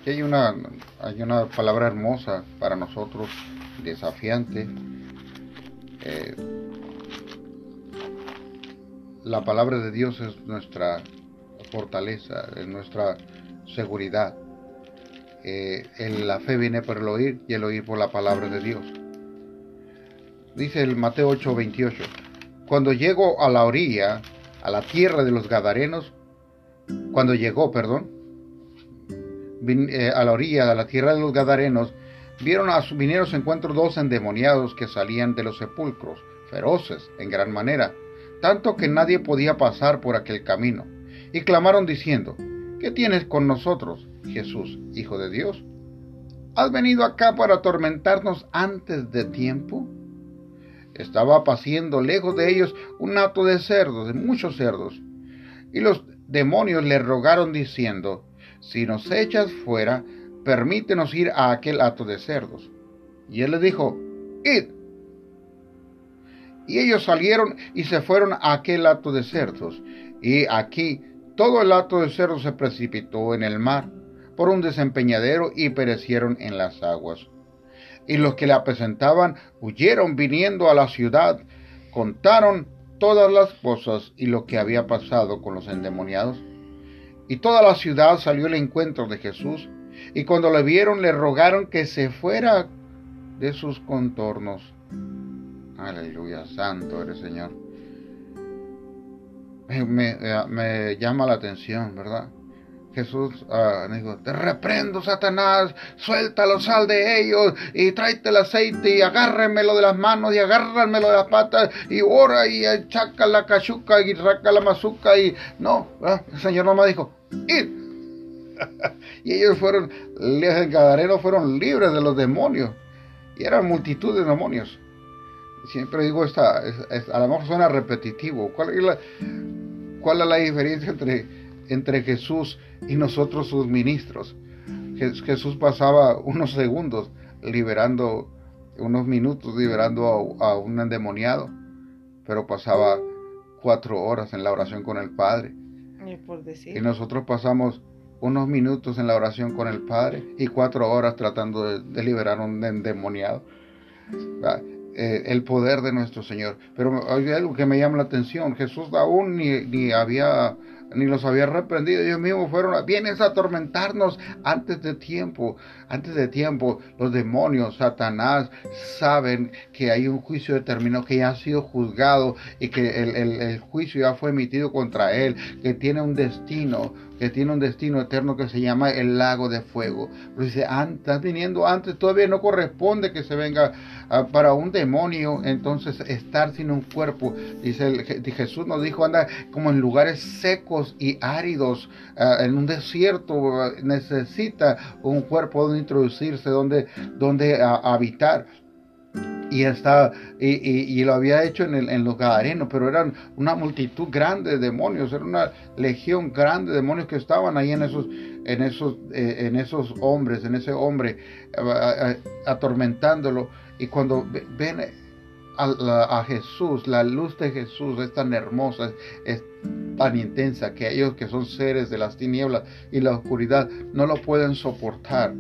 Y hay una, hay una palabra hermosa para nosotros, desafiante. Eh, la palabra de Dios es nuestra fortaleza, es nuestra seguridad. Eh, la fe viene por el oír y el oír por la palabra de Dios. Dice el Mateo 8:28, cuando llegó a la orilla, a la tierra de los Gadarenos, cuando llegó, perdón, eh, a la orilla de la tierra de los Gadarenos, vieron a, vinieron a su encuentro dos endemoniados que salían de los sepulcros, feroces en gran manera, tanto que nadie podía pasar por aquel camino, y clamaron diciendo, ¿qué tienes con nosotros, Jesús, Hijo de Dios? ¿Has venido acá para atormentarnos antes de tiempo? Estaba paciendo lejos de ellos un hato de cerdos, de muchos cerdos. Y los demonios le rogaron diciendo, si nos echas fuera, permítenos ir a aquel hato de cerdos. Y él les dijo, id. Y ellos salieron y se fueron a aquel hato de cerdos. Y aquí todo el hato de cerdos se precipitó en el mar por un desempeñadero y perecieron en las aguas y los que le presentaban huyeron viniendo a la ciudad, contaron todas las cosas y lo que había pasado con los endemoniados. Y toda la ciudad salió al encuentro de Jesús, y cuando le vieron le rogaron que se fuera de sus contornos. Aleluya, santo eres Señor. Me, me llama la atención, ¿verdad? Jesús uh, dijo, te reprendo, Satanás, suéltalo, sal de ellos, y tráete el aceite, y agárrenmelo de las manos, y agárrenmelo de las patas, y ora, y chaca la cachuca, y raca la mazuca, y no, el Señor nomás dijo, id. y ellos fueron, los gadarenos fueron libres de los demonios, y eran multitud de demonios. Siempre digo esta, a lo mejor suena repetitivo. ¿Cuál es la, cuál es la diferencia entre, entre Jesús y nosotros sus ministros. Jesús pasaba unos segundos liberando, unos minutos liberando a, un endemoniado, pero pasaba cuatro horas en la oración con el Padre. Y, nosotros pasamos unos minutos en la oración con el Padre y cuatro horas tratando de, liberar a un endemoniado. Eh, el poder de nuestro Señor. Pero hay algo que me llama la atención. Jesús aún ni, ni había ni los había reprendido. Ellos mismos fueron, vienes a atormentarnos antes de tiempo. Antes de tiempo, los demonios, Satanás, saben que hay un juicio determinado, que ya ha sido juzgado y que el, el juicio ya fue emitido contra él, que tiene un destino, que tiene un destino eterno que se llama el lago de fuego. Pero dice, estás viniendo antes, todavía no corresponde que se venga ah, para un demonio, entonces estar sin un cuerpo. Dice Jesús nos dijo, anda como en lugares secos y áridos, ah, en un desierto, ah, necesita un cuerpo donde introducirse, donde, donde habitar y, está, y, lo había hecho en, el, en los Gadarenos, pero eran una multitud grande de demonios, era una legión grande de demonios que estaban ahí en esos, en esos, eh, en esos hombres, en ese hombre, atormentándolo. Y cuando ven a, Jesús, la luz de Jesús es tan hermosa, es tan intensa que ellos que son seres de las tinieblas y la oscuridad no lo pueden soportar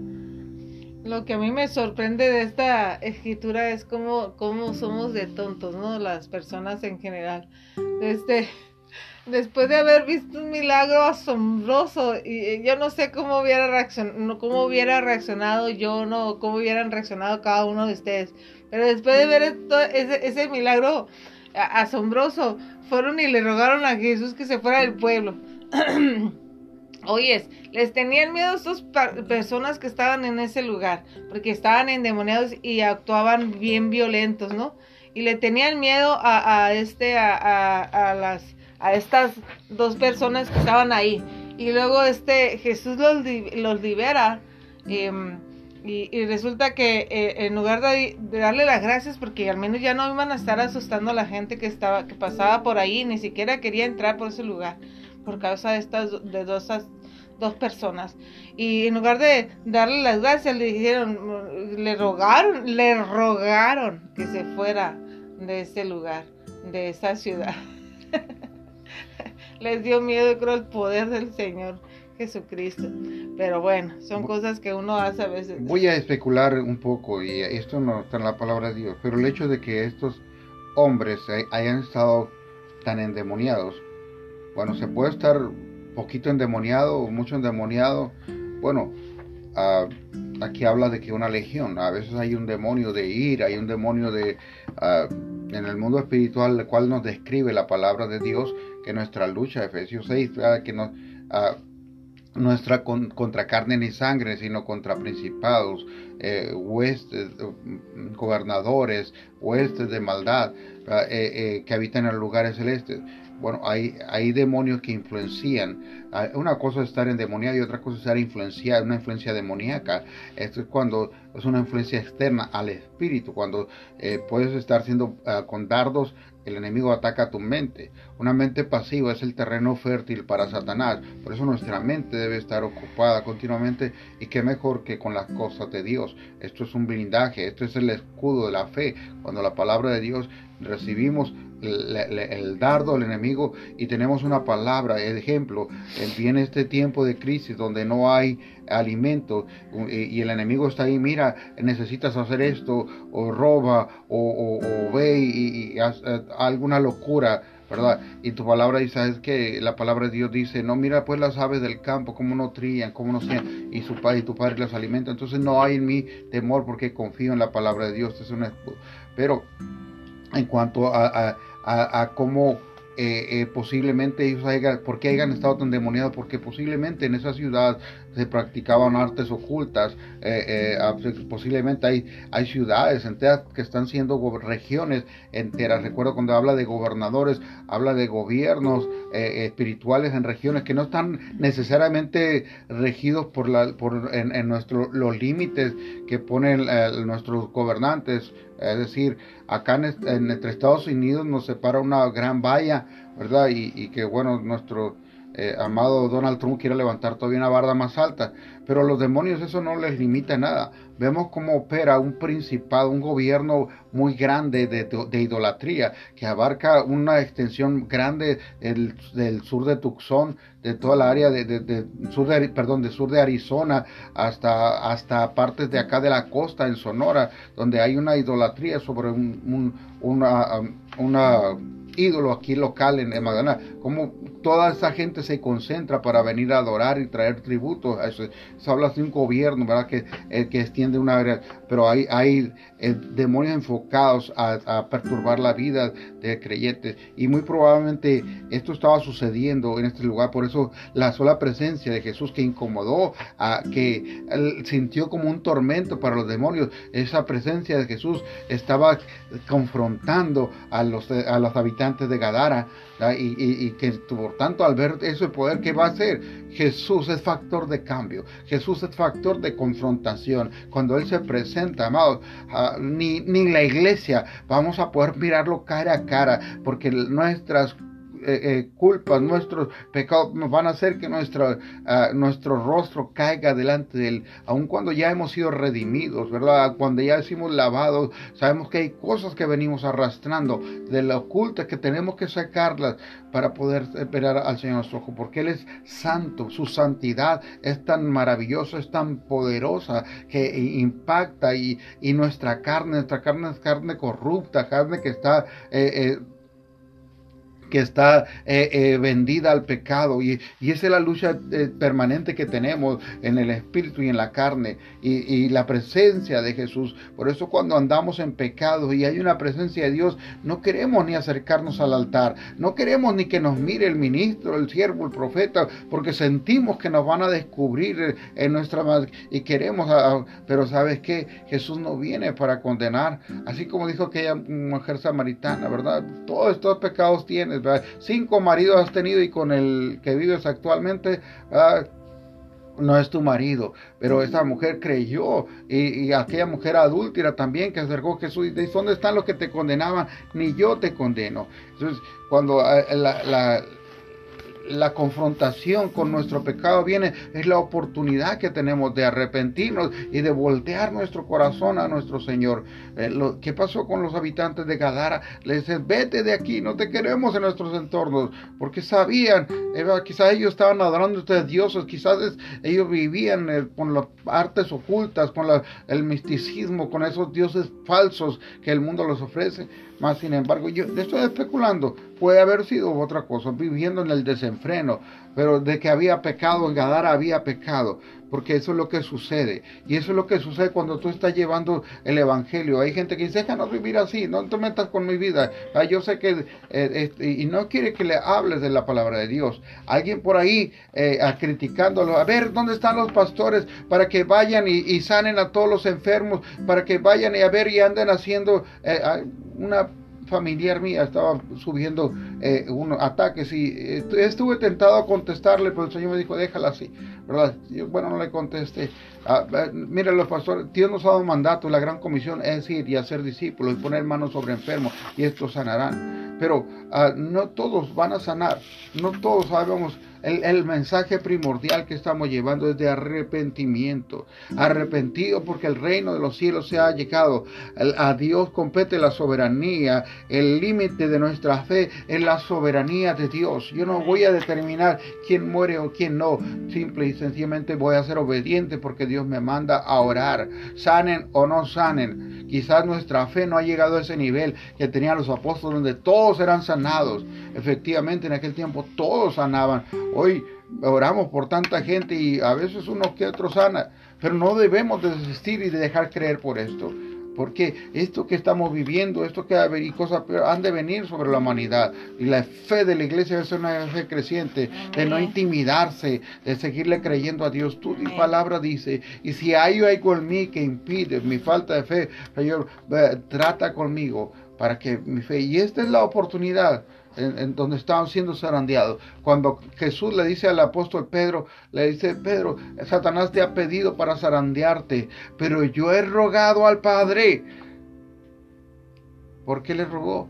lo que a mí me sorprende de esta escritura es cómo, cómo somos de tontos, ¿no? Las personas en general. Este, después de haber visto un milagro asombroso, y yo no sé cómo hubiera reaccionado, cómo hubiera reaccionado yo, no, cómo hubieran reaccionado cada uno de ustedes. Pero después de ver ese, ese milagro asombroso, fueron y le rogaron a Jesús que se fuera del pueblo. Oyes, les tenían miedo a estas personas que estaban en ese lugar, porque estaban endemoniados y actuaban bien violentos, ¿no? Y le tenían miedo a, este, a, las, a estas dos personas que estaban ahí. Y luego este Jesús los, libera. Em, y, resulta que eh, en lugar de, darle las gracias, porque al menos ya no iban a estar asustando a la gente que estaba, que pasaba por ahí, ni siquiera quería entrar por ese lugar por causa de estas de dos, dos personas. Y en lugar de darle las gracias, le dijeron, le rogaron, le rogaron que se fuera de ese lugar, de esa ciudad. Les dio miedo, creo, el poder del Señor Jesucristo. Pero bueno, son cosas que uno hace a veces. Voy a especular un poco, y esto no está en la palabra de Dios, pero el hecho de que estos hombres hayan estado tan endemoniados. Bueno, se puede estar poquito endemoniado, mucho endemoniado. Bueno, ah, aquí habla de que una legión, a veces hay un demonio de ira, hay un demonio de... Ah, en el mundo espiritual, el cual nos describe la palabra de Dios, que nuestra lucha, Efesios 6, que uh, nuestra contra carne ni sangre, sino contra principados, eh, huestes, gobernadores, huestes de maldad eh, eh, que habitan en lugares celestes bueno, hay, hay demonios que influencian. Ah, una cosa es estar endemoniado y otra cosa es estar influenciado, una influencia demoníaca. Esto es cuando es una influencia externa al espíritu, cuando eh, puedes estar siendo ah, con dardos, el enemigo ataca tu mente. Una mente pasiva es el terreno fértil para Satanás. Por eso nuestra mente debe estar ocupada continuamente y qué mejor que con las cosas de Dios. Esto es un blindaje, esto es el escudo de la fe. Cuando la palabra de Dios recibimos el, dardo del enemigo y tenemos una palabra, ejemplo, viene este tiempo de crisis donde no hay alimento y, el enemigo está ahí, mira, necesitas hacer esto, o roba, o, ve y, haz, eh, alguna locura. ¿verdad? Y tu palabra dice, es que la palabra de Dios dice, no, mira pues las aves del campo, cómo no trían, cómo no sean, y su padre y tu padre las alimenta. Entonces no hay en mí temor porque confío en la palabra de Dios. Es una... Pero en cuanto a, a, cómo eh, eh, posiblemente ellos hayan, porque hayan estado tan demoniados, porque posiblemente en esa ciudad se practicaban artes ocultas, eh, posiblemente hay, hay ciudades enteras que están siendo regiones enteras. Recuerdo cuando habla de gobernadores, habla de gobiernos espirituales en regiones que no están necesariamente regidos por, la, por en, en nuestro, los límites que ponen nuestros gobernantes es decir, acá en, entre Estados Unidos nos separa una gran valla, ¿verdad? Y, y que bueno, nuestro eh, amado Donald Trump quiere levantar todavía una barda más alta. Pero los demonios eso no les limita nada. Vemos cómo opera un principado, un gobierno muy grande de, idolatría, que abarca una extensión grande del, sur de Tucson, de toda la área de, sur de, perdón, de sur de Arizona hasta, hasta partes de acá de la costa en Sonora, donde hay una idolatría sobre un, una, una ídolo aquí local en, Magdalena, como toda esa gente se concentra para venir a adorar y traer tributos. Eso, se habla de un gobierno, ¿verdad? Que, eh, que extiende una área, pero hay, hay eh, demonios enfocados a, perturbar la vida de creyentes y muy probablemente esto estaba sucediendo en este lugar, por eso la sola presencia de Jesús que incomodó, a, que sintió como un tormento para los demonios, esa presencia de Jesús estaba confrontando a los, a los habitantes de Gadara y, que por tanto al ver ese poder, ¿qué va a hacer? Jesús es factor de cambio, Jesús es factor de confrontación. Cuando Él se presenta, amados, ni, ni la iglesia vamos a poder mirarlo cara a cara, porque nuestras eh, eh, culpas, nuestros pecados nos van a hacer que nuestro, ah, nuestro rostro caiga delante de Él, aun cuando ya hemos sido redimidos, ¿verdad? Cuando ya hemos lavado, sabemos que hay cosas que venimos arrastrando de la oculta que tenemos que sacarlas para poder esperar al Señor nuestro ojo, porque Él es santo, su santidad es tan maravillosa, es tan poderosa que impacta y, y nuestra carne, nuestra carne es carne corrupta, carne que está... Eh, que está eh, eh, vendida al pecado y, esa es la lucha eh, permanente que tenemos en el espíritu y en la carne y, la presencia de Jesús. Por eso cuando andamos en pecado y hay una presencia de Dios, no queremos ni acercarnos al altar, no queremos ni que nos mire el ministro, el siervo, el profeta, porque sentimos que nos van a descubrir en nuestra y queremos, pero sabes que Jesús no viene para condenar, así como dijo aquella mujer samaritana, ¿verdad? Todos estos pecados tienen Cinco maridos has tenido y con el que vives actualmente no es tu marido. Pero esa mujer creyó y, aquella mujer adúltera también que acercó a Jesús y dice, ¿dónde están los que te condenaban? Ni yo te condeno. Entonces, cuando eh, la la confrontación con nuestro pecado viene, es la oportunidad que tenemos de arrepentirnos y de voltear nuestro corazón a nuestro Señor. Eh, ¿Qué pasó con los habitantes de Gadara? Les dicen, vete de aquí, no te queremos en nuestros entornos, porque sabían, eh, quizás ellos estaban adorando a ustedes dioses, quizás ellos vivían eh, con las artes ocultas, con el misticismo, con esos dioses falsos que el mundo les ofrece Más sin embargo, yo estoy especulando, puede haber sido otra cosa, viviendo en el desenfreno, pero de que había pecado, en Gadara había pecado, porque eso es lo que sucede. Y eso es lo que sucede cuando tú estás llevando el Evangelio. Hay gente que dice, déjanos vivir así, no te metas con mi vida. Ah, yo sé que, eh, este, y no quiere que le hables de la palabra de Dios. Alguien por ahí eh, criticándolo, a ver, ¿dónde están los pastores para que vayan y, sanen a todos los enfermos, para que vayan y a ver y anden haciendo eh, una familiar mía estaba subiendo eh, unos ataques y estuve tentado a contestarle, pero el Señor me dijo, déjala así, ¿verdad? bueno, no le contesté. Ah, ah, los pastores, Dios nos ha dado mandato, la gran comisión es ir y hacer discípulos y poner manos sobre enfermos y estos sanarán. Pero ah, no todos van a sanar, no todos sabemos el, mensaje primordial que estamos llevando es de arrepentimiento. Arrepentido porque el reino de los cielos se ha llegado. A Dios compete la soberanía. El límite de nuestra fe es la soberanía de Dios. Yo no voy a determinar quién muere o quién no. Simple y sencillamente voy a ser obediente porque Dios me manda a orar. Sanen o no sanen. Quizás nuestra fe no ha llegado a ese nivel que tenían los apóstoles donde todos eran sanados. Efectivamente en aquel tiempo todos sanaban. Hoy oramos por tanta gente y a veces uno que otro sana, pero no debemos desistir y de dejar creer por esto. Porque esto que estamos viviendo, esto que y cosas han de venir sobre la humanidad. Y la fe de la iglesia es una fe creciente, de no intimidarse, de seguirle creyendo a Dios. Tu palabra dice, y si hay algo en mí que impide mi falta de fe, Señor, trata conmigo para que mi fe, y esta es la oportunidad en, donde estaban siendo zarandeados. Cuando Jesús le dice al apóstol Pedro, le dice, Pedro, Satanás te ha pedido para zarandearte, pero yo he rogado al Padre. ¿Por qué le rogó?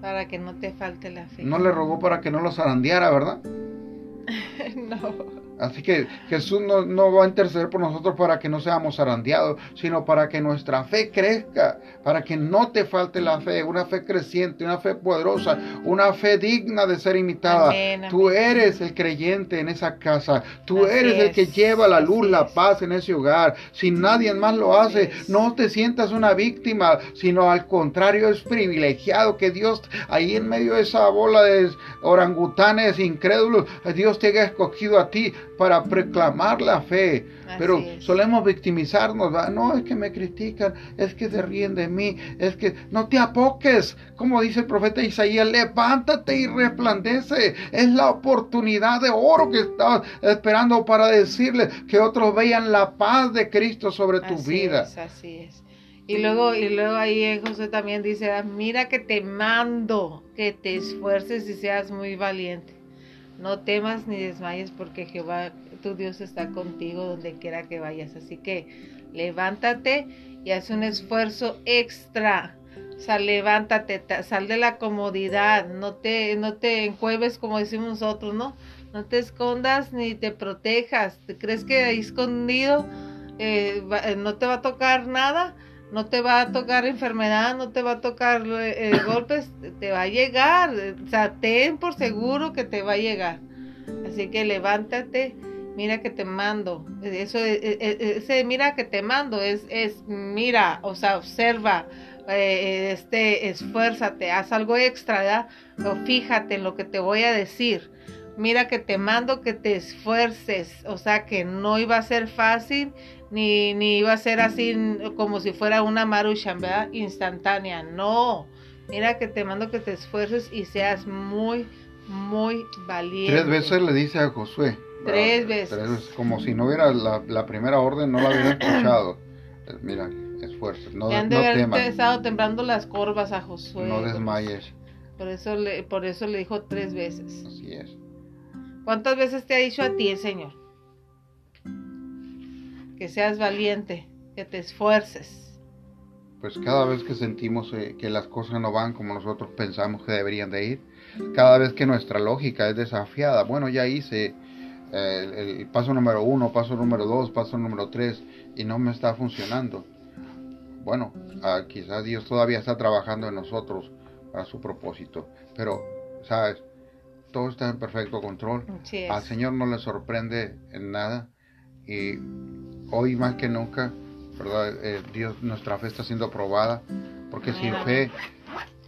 Para que no te falte la fe. No le rogó para que no lo zarandeara, ¿verdad? no. Así que Jesús no, va a interceder por nosotros para que no seamos zarandeados, sino para que nuestra fe crezca, para que no te falte la fe, una fe creciente, una fe poderosa, una fe digna de ser imitada. Tú eres el creyente en esa casa, tú eres el que lleva la luz, la paz en ese hogar. Si nadie más lo hace, no te sientas una víctima, sino al contrario es privilegiado que Dios ahí en medio de esa bola de orangutanes incrédulos, Dios te haya escogido a ti para proclamar la fe. Pero solemos victimizarnos, no es que me critican, es que se ríen de mí, es que no te apoques, como dice el profeta Isaías, levántate y resplandece. Es la oportunidad de oro que estás esperando para decirle que otros vean la paz de Cristo sobre tu vida. así es. Y luego, y luego ahí José también dice, mira que te mando que te esfuerces y seas muy valiente. No temas ni desmayes porque Jehová, tu Dios, está contigo donde quiera que vayas. Así que levántate y haz un esfuerzo extra. O sea, levántate, sal de la comodidad, no te, no te encueves como decimos nosotros, ¿no? No te escondas ni te protejas. ¿Te crees que ahí escondido eh, eh, no te va a tocar nada? No te va a tocar enfermedad, no te va a tocar eh, golpes, te va a llegar. O sea, ten por seguro que te va a llegar. Así que levántate, mira que te mando. Eso e, e, e, ese mira que te mando es, es mira, o sea, observa, eh, este, esfuérzate, haz algo extra, ¿verdad? O fíjate en lo que te voy a decir. Mira que te mando que te esfuerces, o sea que no iba a ser fácil, ni, ni iba a ser así como si fuera una maruchan, ¿verdad? Instantánea. No, mira que te mando que te esfuerces y seas muy, muy valiente. Tres veces le dice a Josué. Tres veces. como si no hubiera la, primera orden, no la hubiera escuchado. Mira, esfuerzos, no, han de haber estado temblando las corvas a Josué. No desmayes. Por eso, le, por eso le dijo tres veces. Así es. ¿Cuántas veces te ha dicho a ti el Señor? Que seas valiente, que te esfuerces. Pues cada vez que sentimos eh, que las cosas no van como nosotros pensamos que deberían de ir, cada vez que nuestra lógica es desafiada, bueno, ya hice eh, el, paso número uno, paso número dos, paso número tres y no me está funcionando. Bueno, ah, quizás Dios todavía está trabajando en nosotros para su propósito, pero, ¿sabes? Todo está en perfecto control. Al Señor no le sorprende en nada y hoy más que nunca, ¿verdad? Eh, Dios, nuestra fe está siendo probada, porque sin fe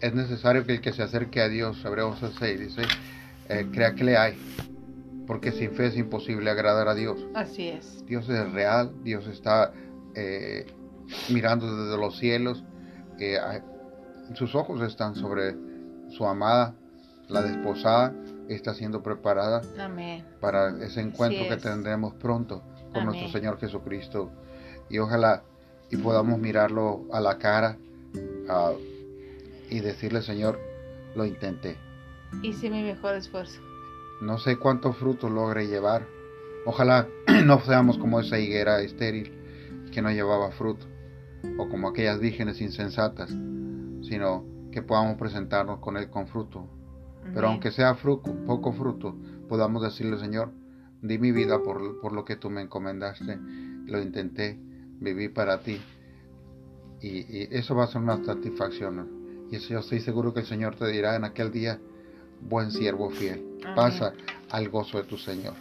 es necesario que el que se acerque a Dios, Hebreos 6 dice, eh, crea que le hay, porque sin fe es imposible agradar a Dios. Así es. Dios es real, Dios está eh, mirando desde los cielos, eh, sus ojos están sobre su amada, la desposada, está siendo preparada para ese encuentro que tendremos pronto nuestro Señor Jesucristo. Y ojalá y podamos mirarlo a la cara ah, y decirle, Señor, lo intenté. Hice mi mejor esfuerzo. No sé cuántos frutos logre llevar. Ojalá no seamos como esa higuera estéril que no llevaba fruto, o como aquellas vírgenes insensatas, sino que podamos presentarnos con Él con fruto. Pero aunque sea fruto, poco fruto, podamos decirle, Señor, di mi vida por, por lo que tú me encomendaste, lo intenté, viví para ti. Y, eso va a ser una satisfacción. Y eso yo estoy seguro que el Señor te dirá en aquel día, buen siervo fiel, pasa al gozo de tu Señor.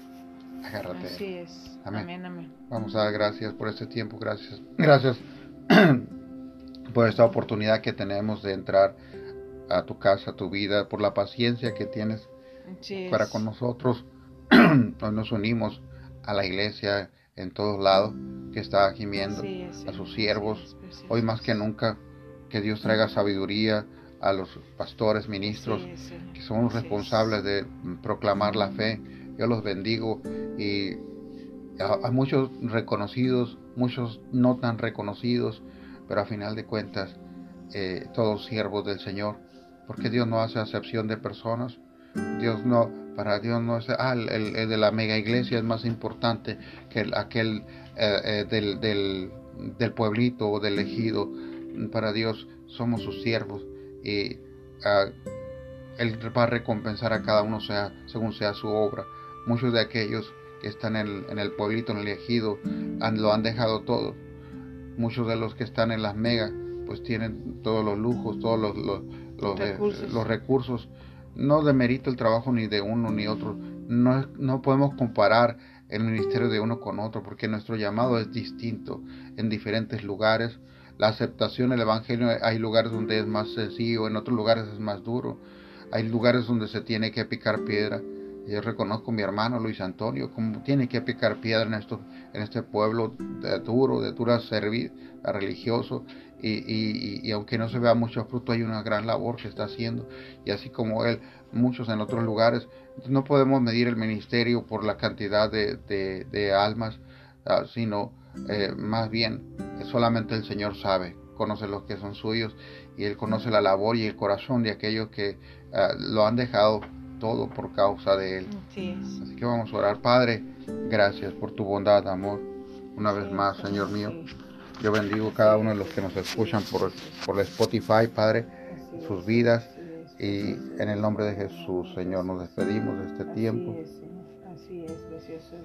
Agárrate. Así es. Amén. amén, Vamos a dar gracias por este tiempo, gracias. Gracias por esta oportunidad que tenemos de entrar a tu casa, a tu vida, por la paciencia que tienes para con nosotros. Hoy nos unimos a la iglesia en todos lados que está gimiendo, a sus siervos. Hoy más que nunca, que Dios traiga sabiduría a los pastores, ministros, que son responsables de proclamar la fe. Yo los bendigo y a, muchos reconocidos, muchos no tan reconocidos, pero a final de cuentas, eh, todos siervos del Señor, porque Dios no hace acepción de personas. Dios no, para Dios no es, ah, el, de la mega iglesia es más importante que aquel eh, eh, del, del, del, pueblito o del ejido. Para Dios somos sus siervos y ah, Él va a recompensar a cada uno sea, según sea su obra. Muchos de aquellos que están en, en el pueblito, en el ejido, han, lo han dejado todo. Muchos de los que están en las megas, pues tienen todos los lujos, todos los, los, los, recursos. los recursos. No demerito el trabajo ni de uno ni otro. No, no podemos comparar el ministerio de uno con otro porque nuestro llamado es distinto en diferentes lugares. La aceptación del Evangelio, hay lugares donde es más sencillo, en otros lugares es más duro. Hay lugares donde se tiene que picar piedra. Yo reconozco a mi hermano Luis Antonio, como tiene que picar piedra en, esto, en este pueblo de duro, de dura servir, religioso, y, aunque no se vea mucho fruto, hay una gran labor que está haciendo, y así como él, muchos en otros lugares. No podemos medir el ministerio por la cantidad de, almas, ah, sino eh, más bien solamente el Señor sabe, conoce los que son suyos, y Él conoce la labor y el corazón de aquellos que ah, lo han dejado todo por causa de Él. Así, que vamos a orar. Padre, gracias por tu bondad, amor. Una vez más, Señor mío. Yo bendigo a cada uno de los que nos escuchan por, por Spotify, Padre, sus vidas. Y en el nombre de Jesús, Señor, nos despedimos de este tiempo. Así es, precioso.